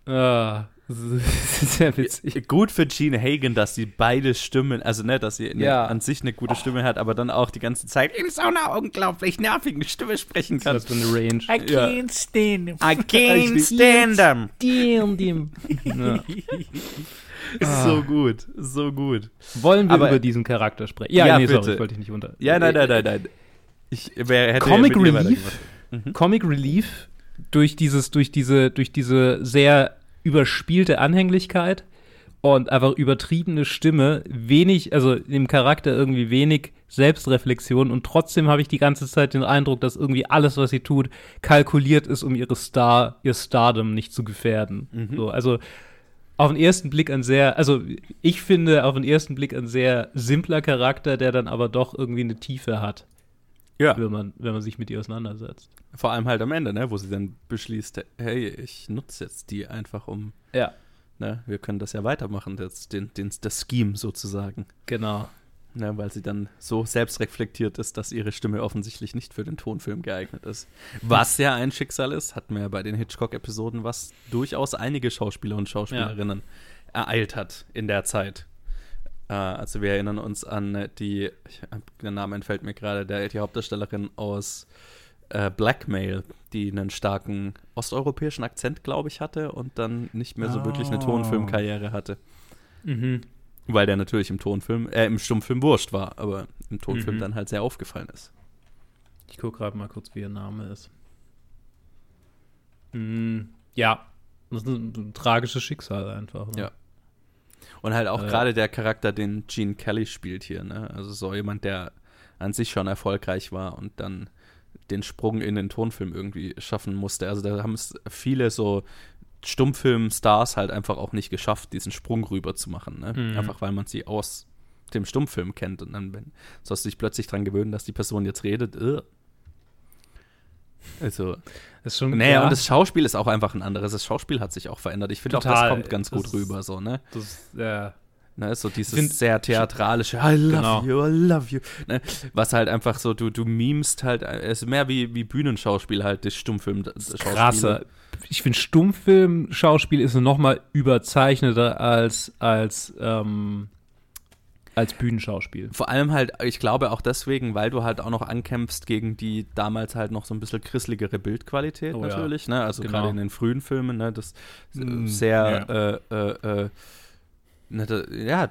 Ah, das ist sehr witzig. Gut für Gene Hagen, dass sie beide Stimmen, also ne, dass sie eine, Ja. an sich eine gute Stimme hat, aber dann auch die ganze Zeit in so einer unglaublich nervigen Stimme sprechen kann. Das ist eine Range. Ja. can't stand him. I can't stand them. Dem, dem. Ja. Ist so gut, so gut. Wollen wir Aber- über diesen Charakter sprechen? Ja, Ja, nee, sorry, ich wollte dich nicht unter. Ja, nein, nein, nein, nein. Ich wer, hätte Comic Relief, weitergemacht. Comic Relief durch dieses, durch diese, durch diese sehr überspielte Anhänglichkeit und einfach übertriebene Stimme, wenig, also im Charakter irgendwie wenig Selbstreflexion und trotzdem habe ich die ganze Zeit den Eindruck, dass irgendwie alles, was sie tut, kalkuliert ist, um ihre Star, ihr Stardom nicht zu gefährden. So, also auf den ersten Blick ein sehr, also ich finde auf den ersten Blick ein sehr simpler Charakter, der dann aber doch irgendwie eine Tiefe hat, Ja. wenn man, wenn man sich mit ihr auseinandersetzt. Vor allem halt am Ende, ne, wo sie dann beschließt, hey, ich nutze jetzt die einfach um, Ja, ne, wir können das ja weitermachen, das, den, den, das Scheme sozusagen. genau. Ne, weil sie dann so selbstreflektiert ist, dass ihre Stimme offensichtlich nicht für den Tonfilm geeignet ist. Was ja ein Schicksal ist, hatten wir ja bei den Hitchcock-Episoden, was durchaus einige Schauspieler und Schauspielerinnen ereilt hat in der Zeit. Äh, also wir erinnern uns an die, ich, der Name entfällt mir gerade, der, die Hauptdarstellerin aus äh, Blackmail, die einen starken osteuropäischen Akzent, glaube ich, hatte und dann nicht mehr so wirklich eine Oh. Tonfilmkarriere hatte. Mhm. Weil der natürlich im Tonfilm, äh, im Stummfilm wurscht war, aber im Tonfilm Mhm. dann halt sehr aufgefallen ist. Ich gucke gerade mal kurz, wie ihr Name ist. Mm, ja, das ist ein, ein tragisches Schicksal einfach. Ne? Ja. Und halt auch Äh. gerade der Charakter, den Gene Kelly spielt hier, ne? Also so jemand, der an sich schon erfolgreich war und dann den Sprung in den Tonfilm irgendwie schaffen musste. Also da haben es viele so Stummfilm-Stars halt einfach auch nicht geschafft, diesen Sprung rüber zu machen, ne? Mhm. Einfach weil man sie aus dem Stummfilm kennt und dann wenn, sollst du dich plötzlich dran gewöhnen, dass die Person jetzt redet. Ugh. Also, Das ist schon, naja, ja, und das Schauspiel ist auch einfach ein anderes. Das Schauspiel hat sich auch verändert. Ich finde auch, das kommt ganz gut Das- rüber, so, ne? das, ja, Ne, so dieses Find- sehr theatralische I love Genau. you, I love you. Ne, was halt einfach so, du, du memst halt, es ist mehr wie, wie Bühnenschauspiel halt, das Stummfilm. Das krasser. Ich finde, Stummfilm-Schauspiel ist noch mal überzeichneter als, als, ähm, als Bühnenschauspiel. Vor allem halt, ich glaube auch deswegen, weil du halt auch noch ankämpfst gegen die damals halt noch so ein bisschen krisseligere Bildqualität Oh ja. natürlich, ne? Also Genau. gerade in den frühen Filmen, ne? Das Mm, sehr, äh, äh, äh, ne, da, ja,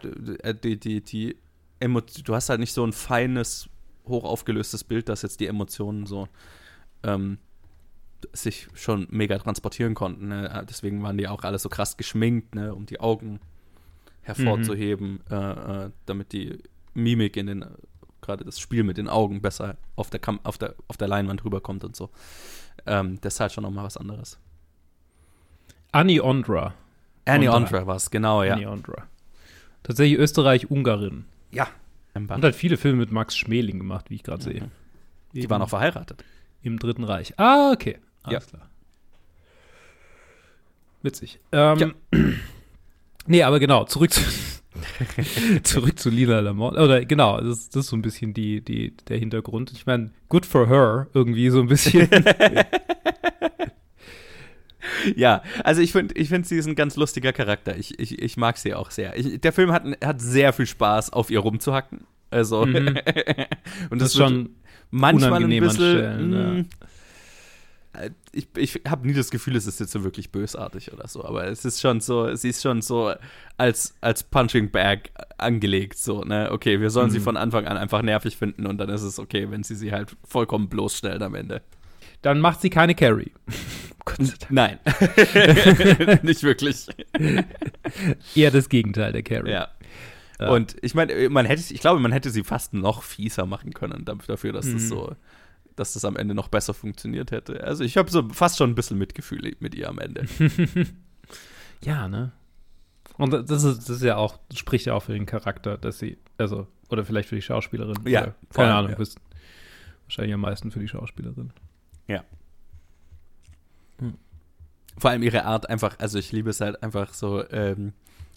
äh, die, die, die Emo du hast halt nicht so ein feines, hoch aufgelöstes Bild, dass jetzt die Emotionen so ähm, sich schon mega transportieren konnten. Ne? Deswegen waren die auch alle so krass geschminkt, ne? um die Augen hervorzuheben, äh, äh, damit die Mimik in den, gerade das Spiel mit den Augen besser auf der, Kam auf der, auf der Leinwand rüberkommt und so. Ähm, das ist halt schon nochmal was anderes. Annie Ondra. Annie Ondra. War es, genau, ja. Annie Ondra. Tatsächlich Österreich-Ungarin. Ja. Und hat viele Filme mit Max Schmeling gemacht, wie ich gerade sehe. Mhm. Die waren auch verheiratet. Im Dritten Reich. Ah, okay. Alles klar. Witzig. Ähm, Nee, aber genau, zurück zu, zurück zu Lila Lamont. Oder genau, das, das ist so ein bisschen die, die, der Hintergrund. Ich meine, good for her, irgendwie so ein bisschen. Ja, also ich finde, ich find, sie ist ein ganz lustiger Charakter. Ich, ich, ich mag sie auch sehr. Ich, der Film hat, hat sehr viel Spaß, auf ihr rumzuhacken. Also, Mhm. und das das ist schon manchmal ein bisschen. Stellen, mh, äh, Ich, ich habe nie das Gefühl, es ist jetzt so wirklich bösartig oder so, aber es ist schon so, sie ist schon so als, als Punching Bag angelegt, so, ne? Okay, wir sollen sie Mhm. von Anfang an einfach nervig finden und dann ist es okay, wenn sie sie halt vollkommen bloßstellen am Ende. Dann macht sie keine Carrie. Gott sei Dank. Nein. Nicht wirklich. Eher das Gegenteil der Carrie. Ja. Ja. Und ich meine, man hätte, ich glaube, man hätte sie fast noch fieser machen können dafür, dass das Mhm. so, dass das am Ende noch besser funktioniert hätte. Also ich habe so fast schon ein bisschen Mitgefühl mit ihr am Ende. Ja, ne? Und das ist, das ist ja auch, das spricht ja auch für den Charakter, dass sie, also, oder vielleicht für die Schauspielerin. Ja, oder, keine allem, Ahnung, ja. bist wahrscheinlich am meisten für die Schauspielerin. Vor allem ihre Art einfach, also ich liebe es halt einfach so, ähm,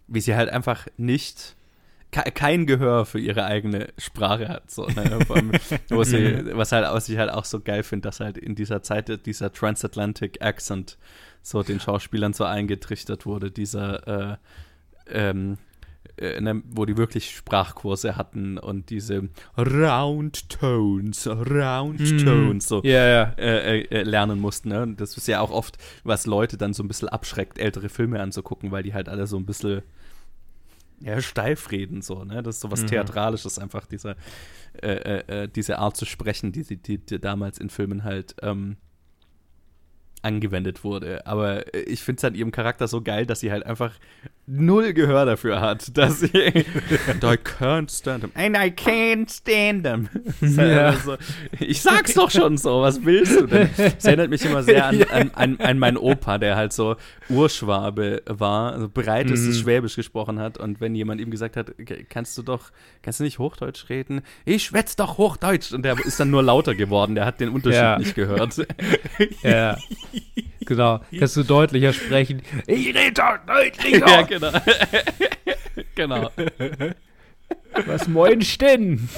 wie sie halt einfach nicht ke- kein Gehör für ihre eigene Sprache hat. So, ne? Wo sie, was halt was ich halt auch so geil finde, dass halt in dieser Zeit dieser Transatlantic Accent so den Schauspielern so eingetrichtert wurde, dieser äh, ähm, äh, ne, wo die wirklich Sprachkurse hatten und diese Round Tones, Round Mhm. Tones, so Ja, ja. äh, äh, lernen mussten. Ne? Und das ist ja auch oft, was Leute dann so ein bisschen abschreckt, ältere Filme anzugucken, weil die halt alle so ein bisschen ja, steif reden, so, ne? Das ist so was Mhm. Theatralisches, einfach diese, äh, äh, äh, diese Art zu sprechen, die sie die, die damals in Filmen halt ähm, angewendet wurde. Aber äh, ich finde es an ihrem Charakter so geil, dass sie halt einfach null Gehör dafür hat. Dass sie And I can't stand them. And I can't stand them. Ja. So, ich sag's doch schon so, was willst du denn? Das erinnert mich immer sehr an, an, an, an meinen Opa, der halt so Urschwabe war, also breitestes mhm. Schwäbisch gesprochen hat. Und wenn jemand ihm gesagt hat, kannst du doch, kannst du nicht Hochdeutsch reden? Ich schwätz doch Hochdeutsch. Und der ist dann nur lauter geworden, der hat den Unterschied ja. nicht gehört. Ja. Genau. Kannst du deutlicher sprechen? Ich rede doch deutlicher. Ja, genau. genau. Was meinst denn?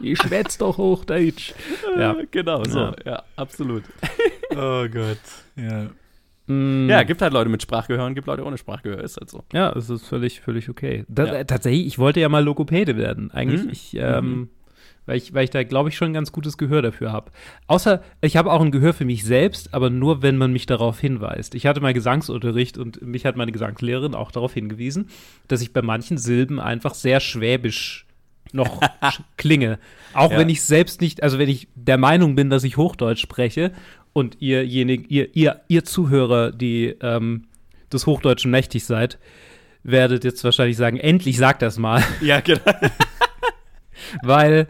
Ich schwätze doch Hochdeutsch. Ja, genau, so. Ja, ja absolut. Oh Gott. Ja. Mm. Ja, gibt halt Leute mit Sprachgehör und gibt Leute ohne Sprachgehör, ist halt so. Ja, es ist völlig, völlig okay. Da, ja. Tatsächlich, ich wollte ja mal Logopäde werden. Eigentlich, mhm. ich, ähm, mhm weil ich, weil ich da, glaube ich, schon ein ganz gutes Gehör dafür habe. Außer, ich habe auch ein Gehör für mich selbst, aber nur, wenn man mich darauf hinweist. Ich hatte mal Gesangsunterricht und mich hat meine Gesangslehrerin auch darauf hingewiesen, dass ich bei manchen Silben einfach sehr schwäbisch noch klinge. Auch ja. wenn ich selbst nicht, also wenn ich der Meinung bin, dass ich Hochdeutsch spreche und ihrjenig, ihr, ihr, ihr Zuhörer, die ähm, des Hochdeutschen mächtig seid, werdet jetzt wahrscheinlich sagen, endlich sag das mal. Ja, genau. Weil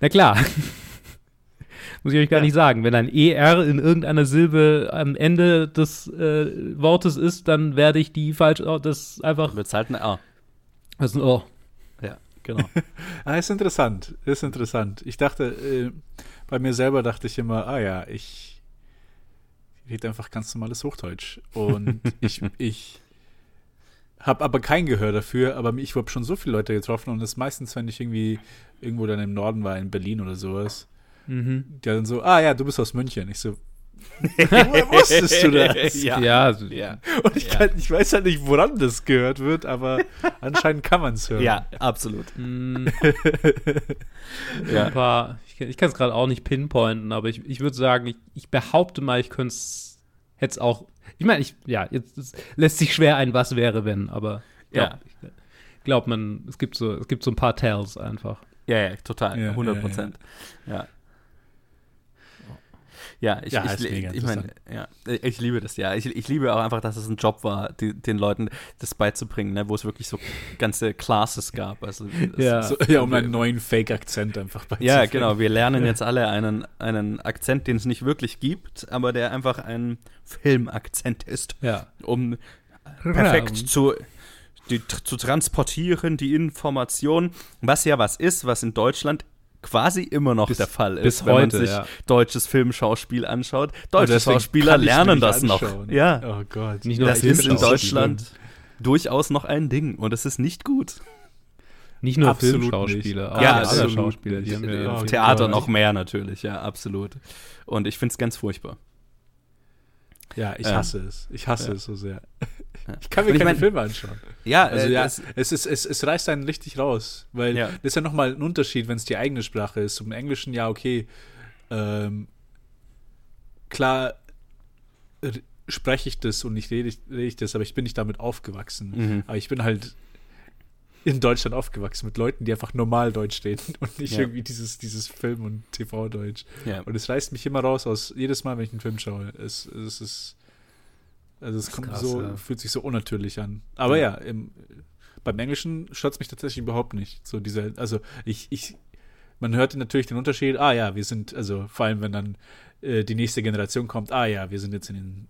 na klar. Muss ich euch gar ja. nicht sagen. Wenn ein ER in irgendeiner Silbe am Ende des äh, Wortes ist, dann werde ich die falsch, oh, das einfach. Wird halt ein A. Das ist ein O. Ja, genau. ah, ist interessant. Ist interessant. Ich dachte, äh, bei mir selber dachte ich immer, ah ja, ich rede einfach ganz normales Hochdeutsch. Und ich, ich habe aber kein Gehör dafür, aber ich habe schon so viele Leute getroffen und das meistens, wenn ich irgendwie irgendwo dann im Norden war, in Berlin oder sowas, mhm. die dann so, ah ja, du bist aus München. Ich so, woher wusstest du das? ja. ja, ja. Und ich, kann, ich weiß halt nicht, woran das gehört wird, aber anscheinend kann man es hören. Ja, absolut. Mm. ja. Ein paar, ich, ich kann es gerade auch nicht pinpointen, aber ich, ich würde sagen, ich, ich behaupte mal, ich könnte es, hätte es auch ich meine, ich, ja, jetzt lässt sich schwer ein Was wäre, wenn, aber ja. ich glaube, man, es gibt so, es gibt so ein paar Tells einfach. Ja, ja, total, ja, 100 Prozent. Ja, ja. Ja, ich, ja, ich, ich, ich meine, ja, ich liebe das ja. Ich, ich liebe auch einfach, dass es ein Job war, die, den Leuten das beizubringen, ne, wo es wirklich so ganze Classes gab. Also, ja. So, ja, um einen neuen Fake-Akzent einfach beizubringen. Ja, genau. Wir lernen jetzt alle einen, einen Akzent, den es nicht wirklich gibt, aber der einfach ein Filmakzent ist. Ja. Um perfekt zu die, zu transportieren, die Information, was ja was ist, was in Deutschland quasi immer noch bis, der Fall ist, wenn heute, man sich ja. deutsches Filmschauspiel anschaut. Deutsche Schauspieler lernen das noch. Ja. Oh Gott. Nicht nur das ist in Deutschland durchaus noch ein Ding und es ist nicht gut. Nicht nur absolut Filmschauspieler, auch ja, alle Schauspieler. Die haben ja oh, Theater noch mehr natürlich, ja, absolut. Und ich finde es ganz furchtbar. Ja, ich hasse ähm, es. Ich hasse ja. es so sehr. Ich kann mir keine mein, Filme anschauen. Ja, also äh, ja, es, ist, es, es reißt einen richtig raus, weil ja. das ist ja nochmal ein Unterschied, wenn es die eigene Sprache ist. Im Englischen, ja, okay, ähm, klar spreche ich das und ich rede, rede ich das, aber ich bin nicht damit aufgewachsen. Mhm. Aber ich bin halt in Deutschland aufgewachsen mit Leuten, die einfach normal Deutsch reden und nicht ja. irgendwie dieses, dieses Film- und TV-Deutsch. Ja. Und es reißt mich immer raus aus, jedes Mal, wenn ich einen Film schaue. Es, es ist also es kommt krass, so, ja. fühlt sich so unnatürlich an. Aber ja, im, beim Englischen stört es mich tatsächlich überhaupt nicht. So diese, also ich, ich, man hört natürlich den Unterschied, ah ja, wir sind, also vor allem wenn dann äh, die nächste Generation kommt, ah ja, wir sind jetzt in den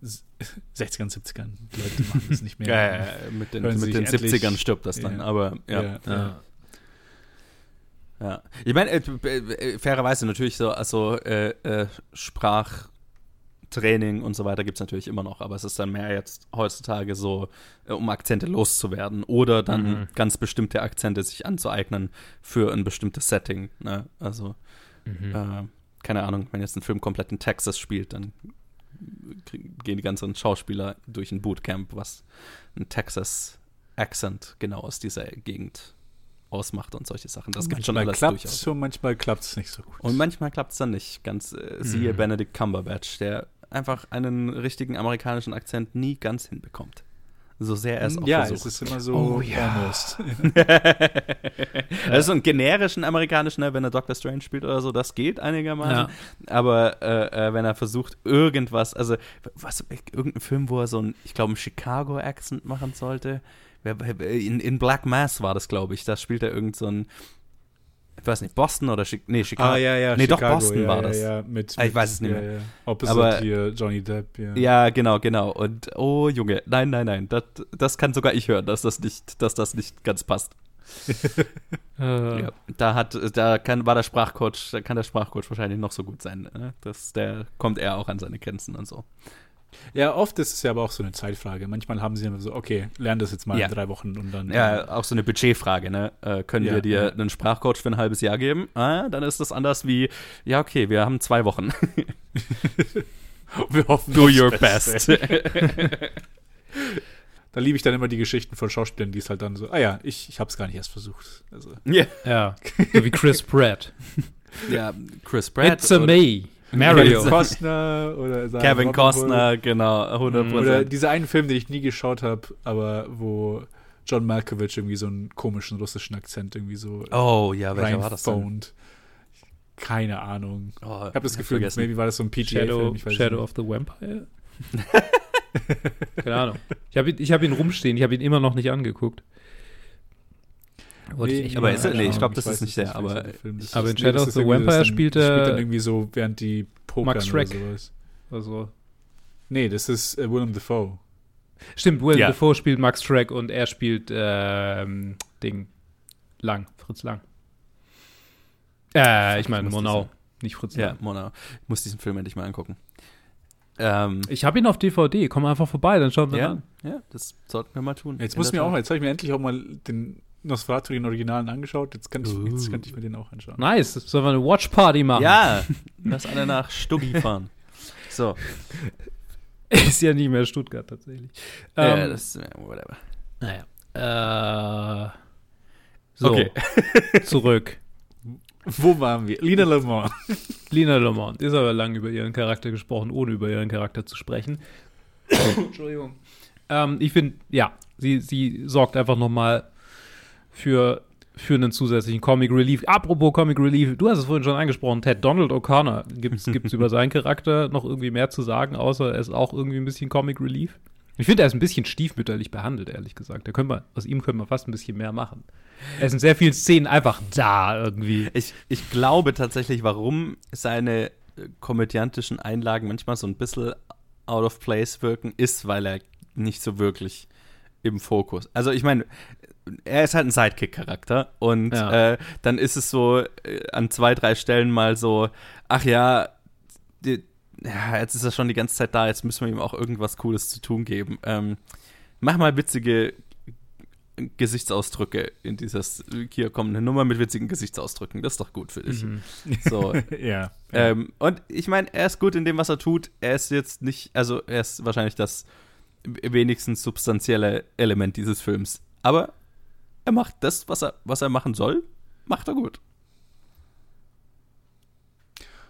60ern, 70ern. Die Leute machen das nicht mehr. ja, ja, mit den, mit den 70ern stirbt das dann, aber ja. ja. Ja, ich meine, äh, äh, fairerweise natürlich so, also äh, äh, Sprach, Training und so weiter gibt es natürlich immer noch, aber es ist dann mehr jetzt heutzutage so, um Akzente loszuwerden oder dann mhm. ganz bestimmte Akzente sich anzueignen für ein bestimmtes Setting. Ne? Also, mhm. Keine Ahnung, wenn jetzt ein Film komplett in Texas spielt, dann gehen die ganzen Schauspieler durch ein Bootcamp, was ein Texas-Accent genau aus dieser Gegend ausmacht und solche Sachen. Das gibt schon alles durchaus. Und manchmal klappt es nicht so gut. Und manchmal klappt es dann nicht. Ganz äh, siehe mhm. Benedict Cumberbatch, der einfach einen richtigen amerikanischen Akzent nie ganz hinbekommt. So sehr er es auch ja, versucht. es ist immer so Oh, ja. almost. Also so einen generischen amerikanischen, ne, wenn er Doctor Strange spielt oder so, das geht einigermaßen. Ja. Aber äh, äh, wenn er versucht, irgendwas, also was, irgendein Film, wo er so ein, ich glaube, einen Chicago-Accent machen sollte. In, in Black Mass war das, glaube ich. Da spielt er irgend so ich weiß nicht, Boston oder Chi nee, Chicago. Ah, ja, ja. Nee, doch, Chicago, Boston ja, war ja, das. Ja, mit, Ah, ich mit- weiß es nicht ja, mehr. Ja. Opposite Aber- hier Johnny Depp, ja. Ja, genau, genau. Und oh Junge, nein, nein, nein, das, das kann sogar ich hören, dass das nicht, dass das nicht ganz passt. Ja, da hat, da kann, war der Sprachcoach, da kann der Sprachcoach wahrscheinlich noch so gut sein. Ne? Das, der kommt eher auch an seine Grenzen und so. Ja, oft ist es ja aber auch so eine Zeitfrage. Manchmal haben sie immer so, okay, lern das jetzt mal Ja. in drei Wochen und dann. Ja, auch so eine Budgetfrage, ne? Äh, können Ja, wir dir ja. einen Sprachcoach für ein halbes Jahr geben? Ah, dann ist das anders wie, ja, okay, wir haben zwei Wochen. wir hoffen Do your Beste. best. Da liebe ich dann immer die Geschichten von Schauspielern, die es halt dann so, ah ja, ich, ich habe es gar nicht erst versucht. Also, ja. ja. So wie Chris Pratt. ja, Chris Pratt. It's a me. Kevin Mario. Costner oder sein Kevin Costner, genau, 100%. Hood. Oder dieser einen Film, den ich nie geschaut habe, aber wo John Malkovich irgendwie so einen komischen russischen Akzent irgendwie so oh, ja, welcher war das denn? Keine Ahnung. Oh, Ich habe das Gefühl, vergessen. maybe war das so ein Shadow, weiß Shadow nicht. of the Vampire? Keine Ahnung. Ich habe ihn, ich hab ihn rumstehen, ich habe ihn immer noch nicht angeguckt. Wollte Nee, ich echt aber mal ist er- nee, ich glaub, das ist nicht der, aber aber ist. in Shadow of the Vampire dann- spielt er- spielt dann irgendwie so, während die pokern Max oder Schreck. sowas. Also, Nee, das ist äh, Willem Dafoe. stimmt, Will Ja. Dafoe spielt Max Schreck und er spielt ähm, Ding Lang, Fritz Lang. Äh, ich meine Monau, nicht Fritz Ja, Lang. Mona. Ich muss diesen Film endlich mal angucken. Ähm, Ich habe ihn auf DVD, komm einfach vorbei, dann schauen wir ja, an. ja, das sollten wir mal tun. Jetzt muss der mir auch, Tat. jetzt habe ich mir endlich auch mal den Nosferatu, den Originalen angeschaut. Jetzt, kann ich, Uh. jetzt könnte ich mir den auch anschauen. Nice, sollen wir eine Watch Party machen? Ja, lass alle nach Stuggi fahren. So, Ist ja nicht mehr Stuttgart tatsächlich. ja, Ähm, das, ja, whatever. naja. Äh, so, Okay. zurück. Wo waren wir? Lina Lemont. Lina Lamont ist aber lang über ihren Charakter gesprochen, ohne über ihren Charakter zu sprechen. Entschuldigung. Ähm, ich finde, ja, sie, sie sorgt einfach nochmal für, für einen zusätzlichen Comic Relief. Apropos Comic Relief, du hast es vorhin schon angesprochen, Ted Donald O'Connor. Gibt es über seinen Charakter noch irgendwie mehr zu sagen, außer er ist auch irgendwie ein bisschen Comic Relief? Ich finde, er ist ein bisschen stiefmütterlich behandelt, ehrlich gesagt. Da können wir, aus ihm können wir fast ein bisschen mehr machen. Er ist in sehr vielen Szenen einfach da irgendwie. Ich, ich glaube tatsächlich, warum seine äh, komödiantischen Einlagen manchmal so ein bisschen out of place wirken, ist, weil er nicht so wirklich im Fokus. Also ich meine, er ist halt ein Sidekick-Charakter und Ja. äh, dann ist es so äh, an zwei, drei Stellen mal so, ach ja, die, ja, jetzt ist er schon die ganze Zeit da, jetzt müssen wir ihm auch irgendwas Cooles zu tun geben. Ähm, mach mal witzige Gesichtsausdrücke in dieses, hier kommt eine Nummer mit witzigen Gesichtsausdrücken, das ist doch gut für dich. Mhm. So, ja. ähm, und ich meine, er ist gut in dem, was er tut. Er ist jetzt nicht, also er ist wahrscheinlich das wenigstens substanzielle Element dieses Films. Aber er macht das, was er, was er machen soll, macht er gut.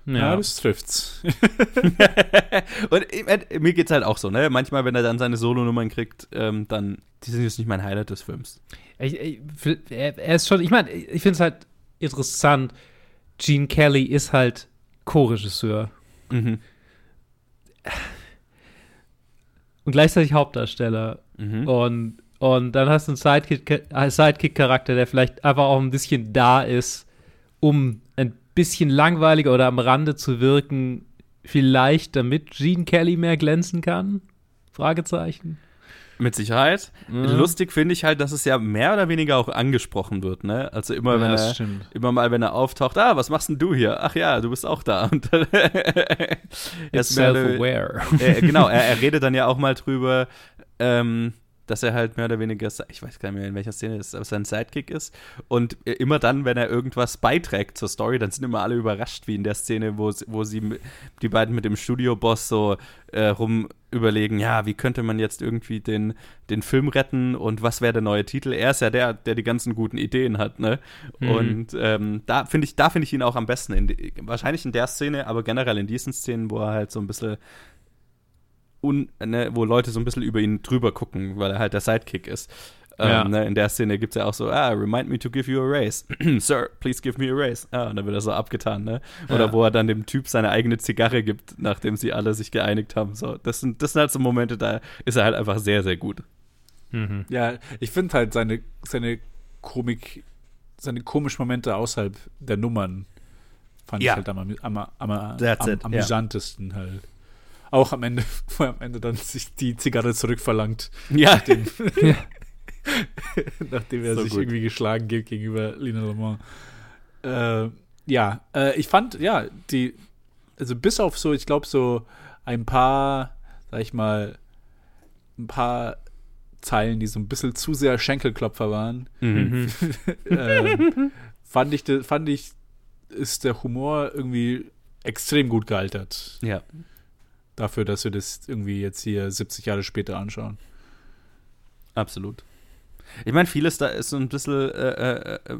ja, das trifft's. und ich mir geht's halt auch so, ne? Manchmal, wenn er dann seine Solonummern kriegt, ähm, dann, die sind jetzt nicht mein Highlight des Films. Ich, ich, er, er ist schon, ich meine, ich finde es halt interessant. Gene Kelly ist halt Co-Regisseur Mhm. und gleichzeitig Hauptdarsteller. Mhm. Und, und dann hast du einen Sidekick- äh, Sidekick-Charakter, der vielleicht einfach auch ein bisschen da ist, um ein bisschen langweiliger oder am Rande zu wirken, vielleicht damit Gene Kelly mehr glänzen kann? Fragezeichen. Mit Sicherheit. Mhm. Lustig finde ich halt, dass es ja mehr oder weniger auch angesprochen wird, ne? Also immer, wenn er, stimmt. immer mal, wenn er auftaucht, ah, was machst denn du hier? Ach ja, du bist auch da. Und er ist self-aware. äh, genau, er, er redet dann ja auch mal drüber, ähm, dass er halt mehr oder weniger, ich weiß gar nicht mehr, in welcher Szene es ist, aber sein Sidekick ist. Und äh, immer dann, wenn er irgendwas beiträgt zur Story, dann sind immer alle überrascht, wie in der Szene, wo, sie- wo sie die beiden mit dem Studioboss so äh, rum überlegen, ja, wie könnte man jetzt irgendwie den, den Film retten und was wäre der neue Titel? Er ist ja der, der die ganzen guten Ideen hat, ne? Mhm. Und ähm, da finde ich, da finde ich ihn auch am besten. In, wahrscheinlich in der Szene, aber generell in diesen Szenen, wo er halt so ein bisschen un, ne, wo Leute so ein bisschen über ihn drüber gucken, weil er halt der Sidekick ist. Ähm, Ja. ne, in der Szene gibt es ja auch so, ah, remind me to give you a raise. Sir, please give me a raise. Ah, und dann wird er so abgetan, ne? Oder Ja. wo er dann dem Typ seine eigene Zigarre gibt, nachdem sie alle sich geeinigt haben. So, das sind, das sind halt so Momente, da ist er halt einfach sehr, sehr gut. Mhm. Ja, ich finde halt seine, seine Komik, seine komischen Momente außerhalb der Nummern fand Ja. ich halt am, am, am, am, am amüsantesten halt. Auch am Ende, wo er am Ende dann sich die Zigarre zurückverlangt, Ja, nachdem er So sich gut. irgendwie geschlagen gibt gegenüber Lina Lamont. Äh, ja, äh, ich fand, ja, die, also bis auf so, ich glaube, so ein paar, sag ich mal, ein paar Zeilen, die so ein bisschen zu sehr Schenkelklopfer waren, mhm. ähm, fand ich, fand ich, ist der Humor irgendwie extrem gut gealtert. ja. Dafür, dass wir das irgendwie jetzt hier 70 Jahre später anschauen. Absolut. Ich meine, vieles da ist so ein bisschen äh, äh, äh,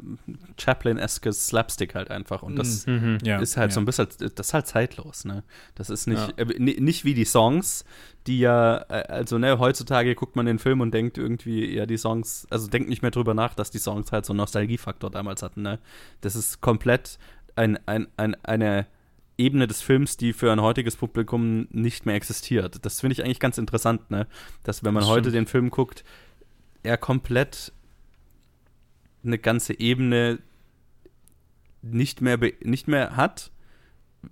Chaplin-eskes Slapstick halt einfach. Und das Mhm. Ja, ist halt ja. so ein bisschen, das ist halt zeitlos, ne? Das ist nicht, äh, ni- nicht wie die Songs, die ja, äh, also ne, heutzutage guckt man den Film und denkt irgendwie, ja, die Songs, also denkt nicht mehr drüber nach, dass die Songs halt so einen Nostalgiefaktor damals hatten, ne? Das ist komplett ein, ein, ein, eine Ebene des Films, die für ein heutiges Publikum nicht mehr existiert. Das finde ich eigentlich ganz interessant, ne? Dass wenn man Das heute den Film guckt, er komplett eine ganze Ebene nicht mehr, nicht mehr hat,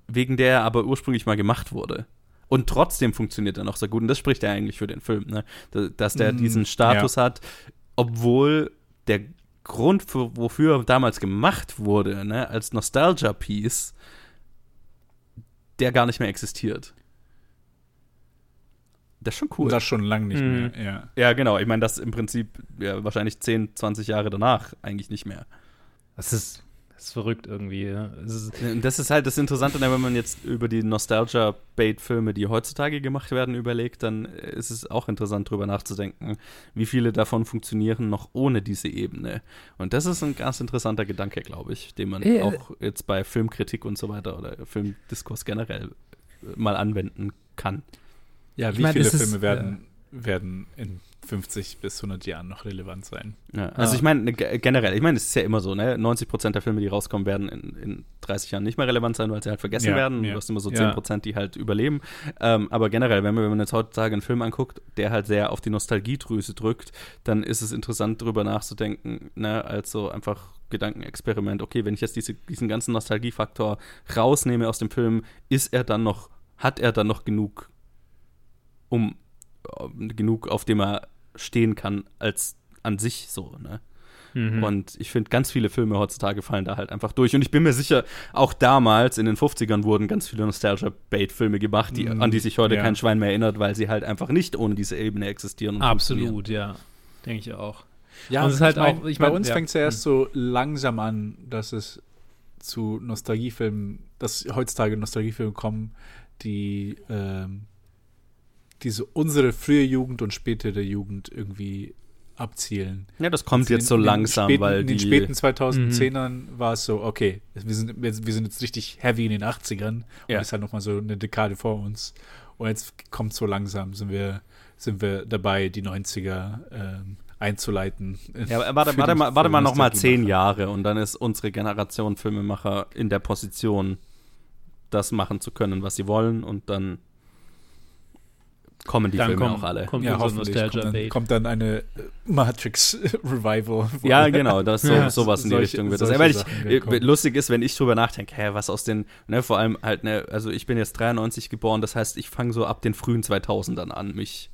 wegen der er aber ursprünglich mal gemacht wurde. Und trotzdem funktioniert er noch so gut. Und das spricht ja eigentlich für den Film, ne? Da- Dass der Mm, diesen Status hat, obwohl der Grund, für, wofür er damals gemacht wurde, ne, als Nostalgia-Piece, der gar nicht mehr existiert. Das ist schon cool. Das schon lange nicht Mhm. mehr, ja. ja, genau. Ich meine, das im Prinzip ja, wahrscheinlich 10, 20 Jahre danach eigentlich nicht mehr. Das ist, das ist verrückt irgendwie. Ja. Es ist, Das ist halt das Interessante, ne, wenn man jetzt über die Nostalgia-Bait-Filme, die heutzutage gemacht werden, überlegt, dann ist es auch interessant, drüber nachzudenken, wie viele davon funktionieren noch ohne diese Ebene. Und das ist ein ganz interessanter Gedanke, glaube ich, den man Ja. auch jetzt bei Filmkritik und so weiter oder Filmdiskurs generell mal anwenden kann. Ja, Ich wie mein, viele es ist, Filme werden, werden in 50 bis 100 Jahren noch relevant sein? Ja, also Ah. ich meine, ne, ge- generell, ich meine, es ist ja immer so, ne? 90% der Filme, die rauskommen, werden in, in 30 Jahren nicht mehr relevant sein, weil sie halt vergessen Ja, werden. ja. Du hast immer so Ja. 10%, die halt überleben. Ähm, aber generell, wenn man, wenn man jetzt heutzutage einen Film anguckt, der halt sehr auf die Nostalgiedrüse drückt, dann ist es interessant, drüber nachzudenken, ne? Als so einfach Gedankenexperiment. Okay, wenn ich jetzt diese, diesen ganzen Nostalgiefaktor rausnehme aus dem Film, ist er dann noch, hat er dann noch genug, um äh, genug, auf dem er stehen kann, als an sich so, ne? mhm. Und ich finde, ganz viele Filme heutzutage fallen da halt einfach durch. Und ich bin mir sicher, auch damals in den 50ern wurden ganz viele Nostalgia-Bait-Filme gemacht, die, Mm, an die sich heute ja. kein Schwein mehr erinnert, weil sie halt einfach nicht ohne diese Ebene existieren. Absolut, ja. Denke ich auch. Ja, Und es ist halt ich mein, auch- ich bei mein, uns ja. fängt es ja erst so langsam an, dass es zu Nostalgiefilmen, dass heutzutage Nostalgiefilme kommen, die ähm, diese unsere frühe Jugend und spätere Jugend irgendwie abzielen. Ja, das kommt In- jetzt so langsam, späten, weil in die. den späten 2010ern war es so, okay, wir sind, wir, wir sind jetzt richtig heavy in den 80ern und Ja. ist halt noch mal so eine Dekade vor uns. Und jetzt kommt so langsam, sind wir, sind wir dabei, die 90er ähm, einzuleiten. ja, aber warte, warte die- mal, warte mal noch mal Nostalgiemacher. zehn Jahre und dann ist unsere Generation Filmemacher in der Position, das machen zu können, was sie wollen und dann kommen die Dann Filme kommen- auch alle. kommt Ja, unser hoffentlich kommt dann, kommt dann eine Matrix-Revival. Ja, genau, das so, Ja, sowas in die solche- Richtung wird das. Weil ich, Sachen lustig ist, wenn ich drüber nachdenke, hä, was aus den, ne, vor allem halt, ne, also ich bin jetzt 93 geboren, das heißt, ich fange so ab den frühen 2000ern an, mich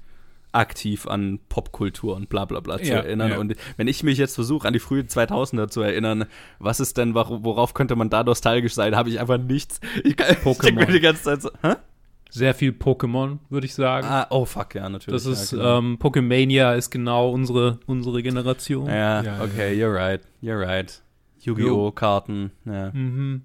aktiv an Popkultur und bla bla bla zu Ja, erinnern. ja. Und wenn ich mich jetzt versuche, an die frühen 2000er zu erinnern, was ist denn, wor- worauf könnte man da nostalgisch sein, habe ich einfach nichts. Ich, kann- ich denk mir die ganze Zeit so, hä? Sehr viel Pokémon, würde ich sagen. Ah, oh fuck, ja, natürlich. das ist, ja, genau. ähm, Pokémania ist genau unsere, unsere Generation. ja, Ja, okay, you're right, you're right. Yu-Gi-Oh! Karten, ja. Mhm.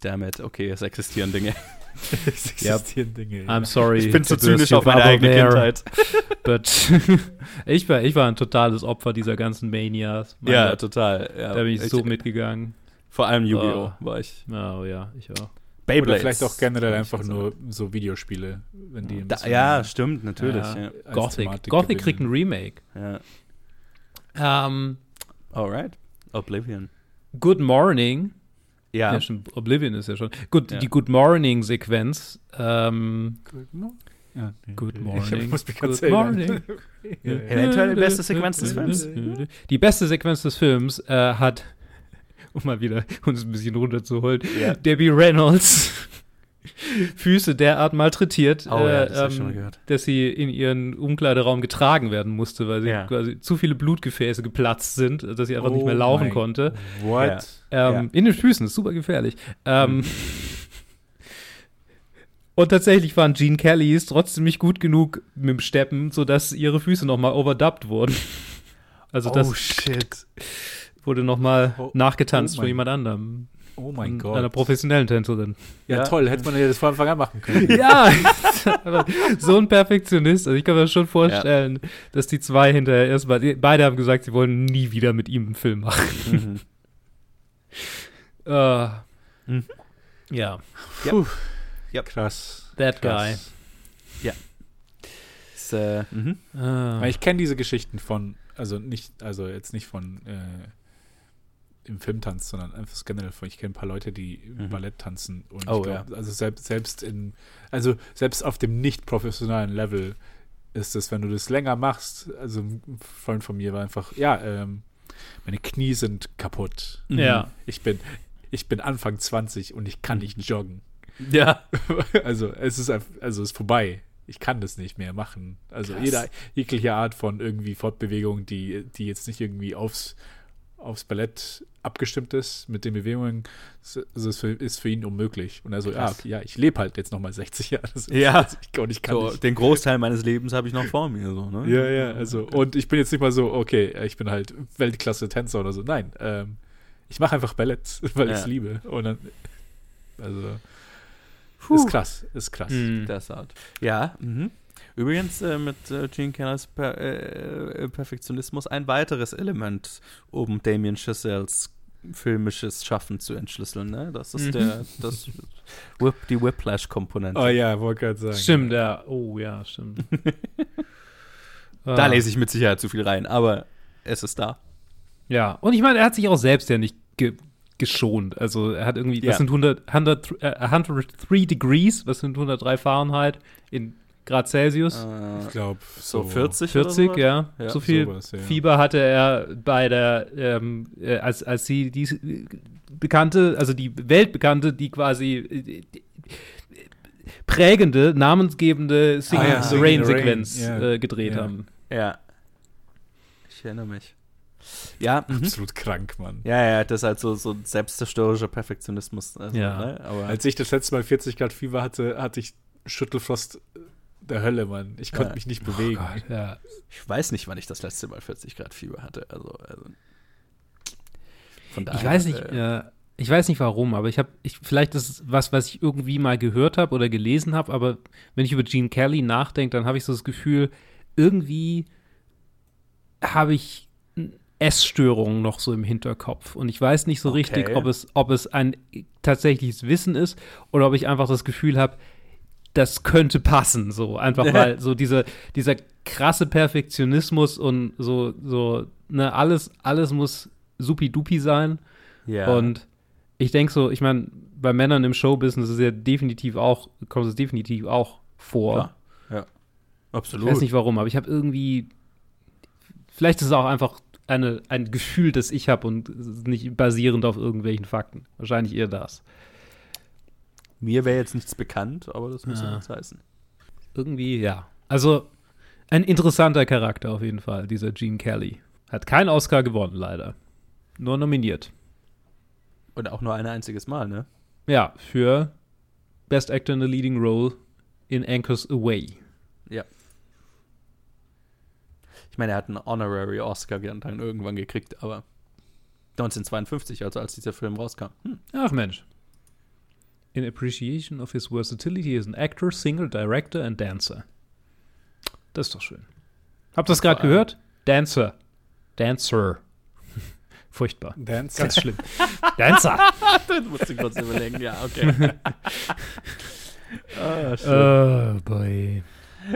Damn it, okay, es existieren Dinge. es existieren Dinge. ja. I'm sorry. Ich bin zu zynisch auf meine eigene there, Kindheit. But ich, war, ich war ein totales Opfer dieser ganzen Manias. Mein Ja, Gott, total. Ja. da bin ich so Ich- mitgegangen. Vor allem Yu-Gi-Oh! Oh. war ich. Oh ja, ich auch. Beyblades. Oder vielleicht auch generell einfach nur so Videospiele, wenn die Da, ja, stimmt, natürlich. Ja. Ja. Gothic. Thematik Gothic gewinnen. kriegt ein Remake. Ja. Ähm, Alright. Oblivion. Good Morning. Ja. Ja, stimmt. Oblivion ist ja schon. Gut, Ja. die Good Morning-Sequenz. Ähm, Good morning. Ja. Good Ich morning. muss mich Good morning. Eventuell die beste Sequenz des Films. Die beste Sequenz des Films äh, hat, um mal wieder uns ein bisschen runterzuholen, Ja. Debbie Reynolds Füße derart malträtiert, Oh ja, äh, das schon ähm, dass sie in ihren Umkleideraum getragen werden musste, weil sie Ja. quasi zu viele Blutgefäße geplatzt sind, dass sie einfach nicht Oh mehr laufen mein konnte. What? Ähm. In den Füßen, ist super gefährlich. Ähm, Und tatsächlich waren Gene Kellys trotzdem nicht gut genug mit dem Steppen, sodass ihre Füße nochmal overdubbed wurden. Also das oh shit. Wurde nochmal Oh, nachgetanzt oh von jemand anderem. Oh mein Von Einer Gott. professionellen Tänzerin. Ja, Ja. toll. Hätte man ja das von Anfang an machen können. Ja, so ein Perfektionist. Also ich kann mir schon vorstellen, dass die zwei hinterher erstmal, beide haben gesagt, sie wollen nie wieder mit ihm einen Film machen. Mhm. Äh, Mhm. Ja, Puh. Ja. Krass. that Krass. Ist, äh, mhm. guy. Weil Ich kenne diese Geschichten von, also nicht, also jetzt nicht von äh, im Filmtanz, sondern einfach generell ich kenne ein paar Leute, die Mhm. Ballett tanzen und Oh, ich glaube, also selbst, selbst in, also selbst auf dem nicht professionellen Level ist es, wenn du das länger machst, also ein Freund von mir war einfach, ja, ähm, meine Knie sind kaputt. Mhm. Ja. Ich bin, ich bin Anfang 20 und ich kann nicht joggen. Ja. Also es ist also es ist vorbei. Ich kann das nicht mehr machen. Also Krass. jeder jegliche Art von irgendwie Fortbewegung, die, die jetzt nicht irgendwie aufs, aufs Ballett abgestimmt ist mit den Bewegungen, ist, also ist, für, ist für ihn unmöglich. Und also, ja, Krass. okay, ja, ich lebe halt jetzt nochmal 60 Jahre. Das ist- Ja. ich, und ich kann So, nicht. den Großteil meines Lebens habe ich noch vor mir. So, ne? Ja, ja, also, und ich bin jetzt nicht mal so, okay, ich bin halt Weltklasse-Tänzer oder so. Nein, ähm, ich mache einfach Ballett, weil ich Ja. es liebe. Und dann, also, Puh. ist krass, ist krass. Mhm. Das Art. Ja, mhm. Übrigens äh, mit äh, Gene Kellers per äh, Perfektionismus ein weiteres Element, um Damien Chazelles filmisches Schaffen zu entschlüsseln. Ne? Das ist Mhm. der, das Whip, die Whiplash-Komponente. Oh ja, wollte gerade sagen. Stimmt, ja. Oh ja, stimmt. Da Ah. lese ich mit Sicherheit zu viel rein, aber es ist da. Ja, und ich meine, er hat sich auch selbst ja nicht ge geschont. Also er hat irgendwie, Ja. was sind 100, 100, äh, 103 Degrees, was sind 103 Fahrenheit in Grad Celsius? Äh, Ich glaube, so so, 40? 40, oder ja. Ja, So viel sowas, ja. Fieber hatte er bei der, ähm, äh, als, als sie die äh, bekannte, also die weltbekannte, die quasi äh, die, prägende, namensgebende Singing Ah ja, the Singing Rain in the Rain, Sequenz ja. äh, gedreht Ja. haben. Ja. Ich erinnere mich. Ja, mhm. Absolut krank, Mann. ja, ja, das ist halt so, so ein selbstzerstörerischer Perfektionismus. Also, Ja. Ne? Aber Als ich das letzte Mal 40 Grad Fieber hatte, hatte ich Schüttelfrost der Hölle, Mann. Ich konnte Ja. mich nicht Oh bewegen. Gott, ja. ich weiß nicht, wann ich das letzte Mal 40 Grad Fieber hatte. Also, also von daher. Ich weiß nicht, äh, ich weiß nicht warum, aber ich habe, ich, vielleicht ist es was, was ich irgendwie mal gehört habe oder gelesen habe, aber wenn ich über Gene Kelly nachdenke, dann habe ich so das Gefühl, irgendwie habe ich Essstörungen noch so im Hinterkopf und ich weiß nicht so Okay. richtig, ob es, ob es ein tatsächliches Wissen ist oder ob ich einfach das Gefühl habe, das könnte passen, so einfach weil so dieser dieser krasse Perfektionismus und so so ne alles alles muss supi-dupi sein. ja. Und ich denke so, ich meine, bei Männern im Showbusiness ist ja definitiv auch, kommt es definitiv auch vor. Ja. Ich Absolut. weiß nicht warum, aber ich habe irgendwie, vielleicht ist es auch einfach eine, ein Gefühl, das ich habe und nicht basierend auf irgendwelchen Fakten. Wahrscheinlich eher das. Mir wäre jetzt nichts bekannt, aber das muss ja, Ja. nichts heißen. Irgendwie, ja. Also ein interessanter Charakter auf jeden Fall, dieser Gene Kelly. Hat keinen Oscar gewonnen, leider. Nur nominiert. Und auch nur ein einziges Mal, ne? Ja, für Best Actor in a Leading Role in Anchors Away. Ja. Ich meine, er hat einen Honorary Oscar dann irgendwann gekriegt, aber 1952, also als dieser Film rauskam. Hm. Ach Mensch. In appreciation of his versatility as an actor, singer, director and dancer. Das ist doch schön. Habt ihr das gerade gehört? Dancer. Dancer. Furchtbar. Dancer. Ganz schlimm. Dancer. das musst du kurz überlegen, ja, okay. ah, Oh boy.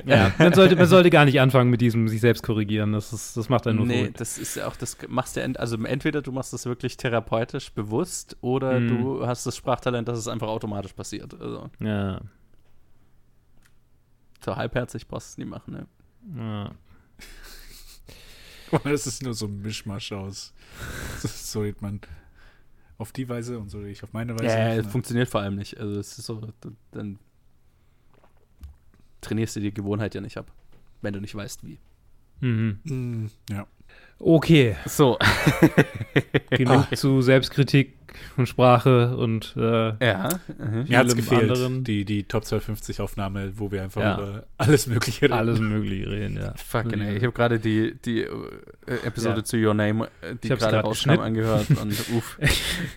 Ja, man sollte, man sollte gar nicht anfangen mit diesem sich selbst korrigieren. Das, ist, das macht einen nur Nee, verrückt. das ist ja auch, das machst du, ent- also entweder du machst das wirklich therapeutisch bewusst oder Mhm. du hast das Sprachtalent, dass es einfach automatisch passiert. Also, Ja. so halbherzig brauchst du es nie machen, ne? ja. Das ist nur so ein Mischmasch aus. So redet man auf die Weise und so rede ich auf meine Weise. Ja, Ja, es funktioniert vor allem nicht. Also es ist so, dann trainierst du die Gewohnheit ja nicht ab, wenn du nicht weißt, wie. Mhm. Mm, ja. Okay, So, genug zu Selbstkritik und Sprache und äh, ja. mhm. Mir hat es Vielem gefehlt, anderen. die, die Top 250 Aufnahme, wo wir einfach Ja. über alles Mögliche reden. alles Mögliche reden, ja. Fucking ey. Ich habe gerade die, die äh, Episode Ja. zu Your Name, äh, die gerade rauskam, angehört und uff.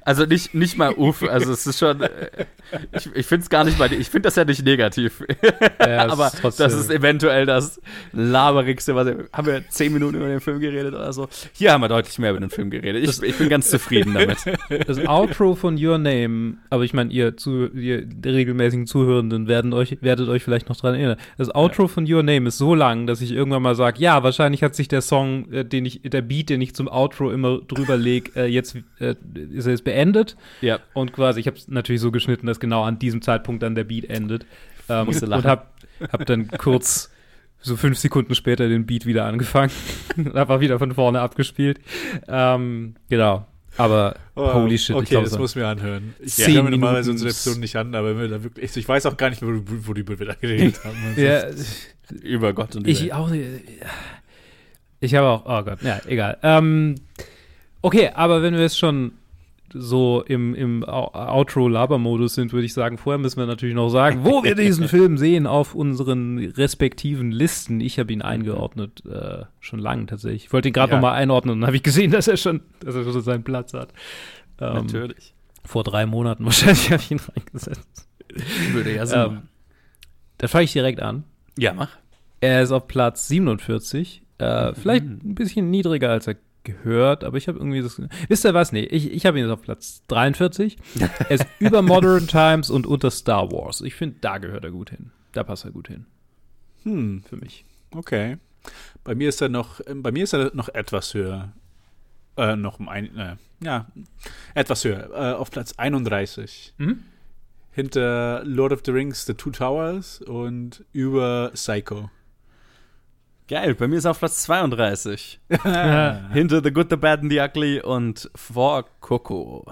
Also nicht, nicht mal uff, also es ist schon, äh, ich, ich finde es gar nicht mal, ich finde das ja nicht negativ, aber ist das ist eventuell das laberigste, was haben wir zehn Minuten über den Film geredet oder so. Hier haben wir deutlich mehr über den Film geredet. Ich, ich bin ganz zufrieden damit. Das Outro von Your Name, aber ich meine, ihr, zu, ihr regelmäßigen Zuhörenden werden euch, werdet euch vielleicht noch dran erinnern. Das Outro von Your Name ist so lang, dass ich irgendwann mal sage, ja, wahrscheinlich hat sich der Song, äh, den ich, der Beat, den ich zum Outro immer drüber lege, äh, jetzt äh, ist er jetzt beendet. Ja. Und quasi, ich habe es natürlich so geschnitten, dass genau an diesem Zeitpunkt dann der Beat endet. Ähm, Musste und lachen. hab, hab dann kurz so fünf Sekunden später den Beat wieder angefangen und einfach wieder von vorne abgespielt. Ähm, genau. Aber Oh, holy shit, Okay, ich glaub, das so- muss mir anhören. Ich höre mir normalerweise unsere Episoden nicht an, aber mir da wirklich, ich weiß auch gar nicht, wo, worüber wir da geredet haben. Ja, Über Gott und die ich auch. Ich habe auch, oh Gott, ja, egal. Ähm, okay, aber wenn wir jetzt schon so im, im Outro-Laber-Modus sind, würde ich sagen, vorher müssen wir natürlich noch sagen, wo wir diesen Film sehen auf unseren respektiven Listen. Ich habe ihn eingeordnet, äh, schon lange tatsächlich. Ich wollte ihn gerade Ja. noch mal einordnen und dann habe ich gesehen, dass er schon, dass er schon seinen Platz hat. Ähm, Natürlich. Vor drei Monaten wahrscheinlich habe ich ihn reingesetzt. Würde ja Ähm, dann fange ich direkt an. Ja, mach. Er ist auf Platz 47. Äh, Mhm. Vielleicht ein bisschen niedriger, als er gehört, aber ich habe irgendwie das. Wisst ihr was? Nee, ich, ich habe ihn jetzt auf Platz 43. er ist über Modern Times und unter Star Wars. Ich finde, da gehört er gut hin. Da passt er gut hin. Hm, Für mich. okay. Bei mir ist er noch, ähm, bei mir ist er noch etwas höher. Äh, noch um ein, äh, ja, etwas höher. Äh, auf Platz 31. Mhm. Hinter Lord of the Rings, The Two Towers und über Psycho. Geil, bei mir ist er auf Platz 32. Ja. Hinter The Good, The Bad and The Ugly und vor Coco.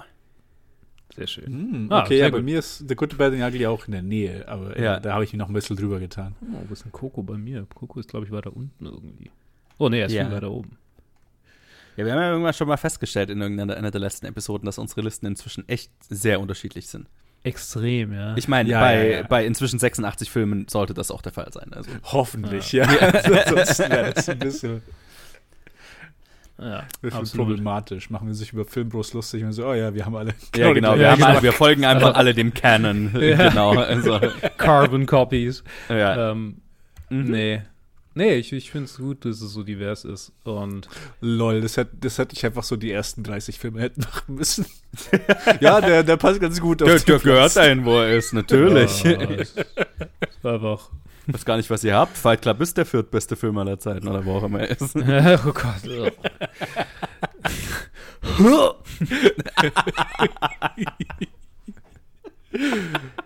Sehr schön. Ah, okay, sehr ja, bei gut. mir ist The Good, The Bad and the Ugly auch in der Nähe, aber äh, Ja. da habe ich mir noch ein bisschen drüber getan. Oh, wo ist denn Coco bei mir? Coco ist, glaube ich, weiter unten irgendwie. Oh, nee, er ist Ja. viel weiter oben. Ja, wir haben ja irgendwann schon mal festgestellt in irgendeiner einer der letzten Episoden, dass unsere Listen inzwischen echt sehr unterschiedlich sind. Extrem, ja. Ich meine, Ja, bei, ja, ja. bei inzwischen 86 Filmen sollte das auch der Fall sein. Also, Hoffentlich, ja. Ansonsten wäre das ein bisschen, ja, ein bisschen absolut. problematisch. Machen wir sich über Filmbros lustig und so, oh ja, wir haben alle. ja, genau. Wir, Ja, haben genau. Alle, wir folgen einfach alle dem Canon. Genau. Also, Carbon Copies. ja. Ähm, Mhm. Nee. Nee, ich, ich finde es gut, dass es so divers ist. Und Lol, das hätte, das hätte ich einfach so die ersten 30 Filme hätten machen müssen. ja, der, der passt ganz gut auf Der, den der Platz. gehört dahin, wo er ist, natürlich. Ja, war einfach. Ich weiß gar nicht, was ihr habt. Fight Club ist der viertbeste Film aller Zeiten oder wo auch immer er ist. oh Gott.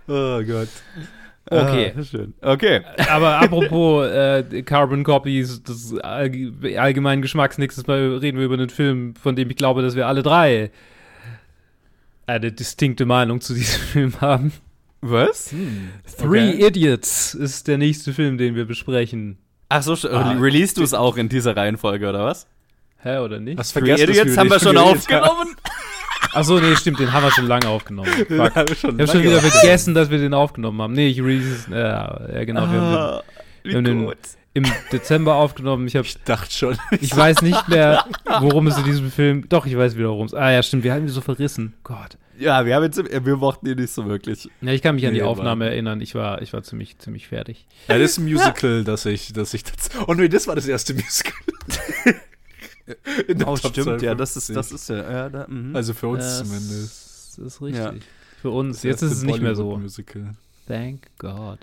Oh Gott. Okay. Ah, schön. Okay. Aber apropos äh, Carbon Copies, das allg allgemeinen Geschmacks, nächstes Mal reden wir über einen Film, von dem ich glaube, dass wir alle drei eine distinkte Meinung zu diesem Film haben. Was? Three Okay. Idiots ist der nächste Film, den wir besprechen. Ach so, Ah, release du es auch in dieser Reihenfolge, oder was? Hä, oder nicht? Hast Three Idiots haben wir schon aufgenommen. Achso, nee, stimmt, den haben wir schon lange aufgenommen. Fuck. Den haben wir schon Ich habe schon wieder aufgenommen. vergessen, dass wir den aufgenommen haben. Nee, ich release ja, ja, genau. Wir haben Ah, wir haben den- den im Dezember aufgenommen. Ich habe Ich dachte schon. Ich weiß nicht mehr, worum es in diesem Film. Doch, ich weiß wieder, worum es. Ah ja, stimmt, wir haben ihn so verrissen. Gott. Ja, wir haben jetzt, wir mochten ihn nicht so wirklich. Ja, ich kann mich an die Nee, Aufnahme war- erinnern. Ich war, ich war ziemlich, ziemlich fertig. Ja, das ist ein Musical, das ich, das ich das. Oh nee, das war das erste Musical. In der Oh, Top stimmt, ja, das ist, 52. das ist ja. ja da, mhm. Also für uns Das zumindest. ist richtig. Ja. Für uns. Das Jetzt ist es nicht mehr so. Bollywood-Musical. Thank God.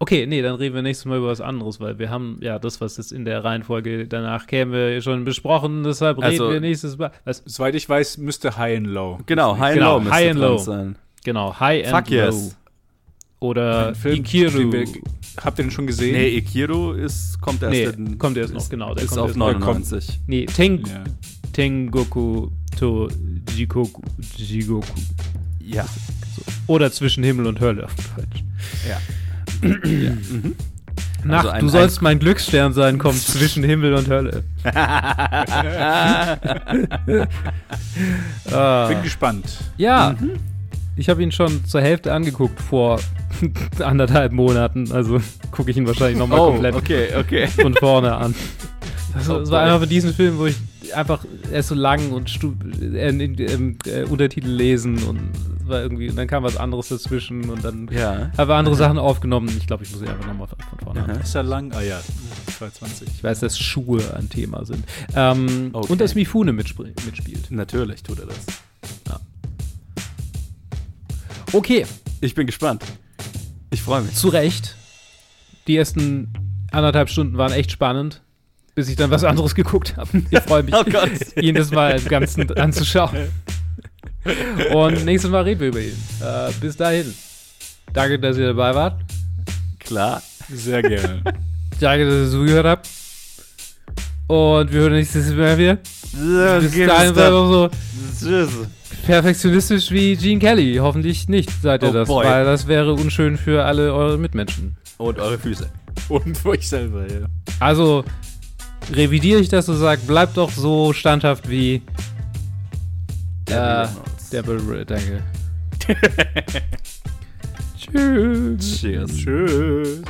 Okay, nee, dann reden wir nächstes Mal über was anderes, weil wir haben ja das, was jetzt in der Reihenfolge danach käme, schon besprochen. Deshalb Also- reden wir nächstes Mal. Was? Soweit ich weiß, müsste High and Low. genau, High and Genau, Low müsste High and Low. sein. Genau, High and Fuck Low. yes. Oder Ein Film, Ikiru. Habt ihr den schon gesehen? Nee, Ikiru ist, kommt erst Nee, in, kommt erst noch, ist, genau, der Ist kommt auf erst noch. 99. Nee, Ten Ja. Tengoku to Jikoku. Jigoku. Ja. Oder zwischen Himmel und Hölle auf Deutsch. Ja. ja. Mhm. Nacht, Also ein- du sollst mein Glücksstern sein, kommt zwischen Himmel und Hölle. Ah. Bin gespannt. Ja, ich habe ihn schon zur Hälfte angeguckt vor anderthalb Monaten. Also gucke ich ihn wahrscheinlich nochmal Oh, komplett okay, okay. von vorne an. Das, Oh das war einfach von diesen Film, wo ich einfach, er ist so lang und stu äh, äh, äh, Untertitel lesen und war irgendwie, und dann kam was anderes dazwischen und dann Ja. habe andere Sachen aufgenommen. Ich glaube, ich muss ihn einfach nochmal von vorne Aha. an. Ist er lang? Ah ja, 220. Ich weiß, dass Schuhe ein Thema sind. Ähm, Okay. Und dass Mifune mitspielt. Natürlich tut er das. Okay, Ich bin gespannt. Ich freue mich. zu Recht. Die ersten anderthalb Stunden waren echt spannend, bis ich dann was anderes geguckt habe. Ich freue mich, Oh das mal im Ganzen anzuschauen. Und nächstes Mal reden wir über ihn. Äh, bis dahin. Danke, dass ihr dabei wart. Klar. Sehr gerne. Danke, dass ihr zugehört habt. Und wir hören nächstes Mal wieder. Bis dahin so Tschüss. Perfektionistisch wie Gene Kelly. Hoffentlich nicht seid ihr Oh das, boy. weil das wäre unschön für alle eure Mitmenschen. Und eure Füße. Und für euch selber, ja. Also revidiere ich das und sage, bleibt doch so standhaft wie Debbie äh, Reynolds. Deborah, danke. Tschüss. Cheers. Tschüss.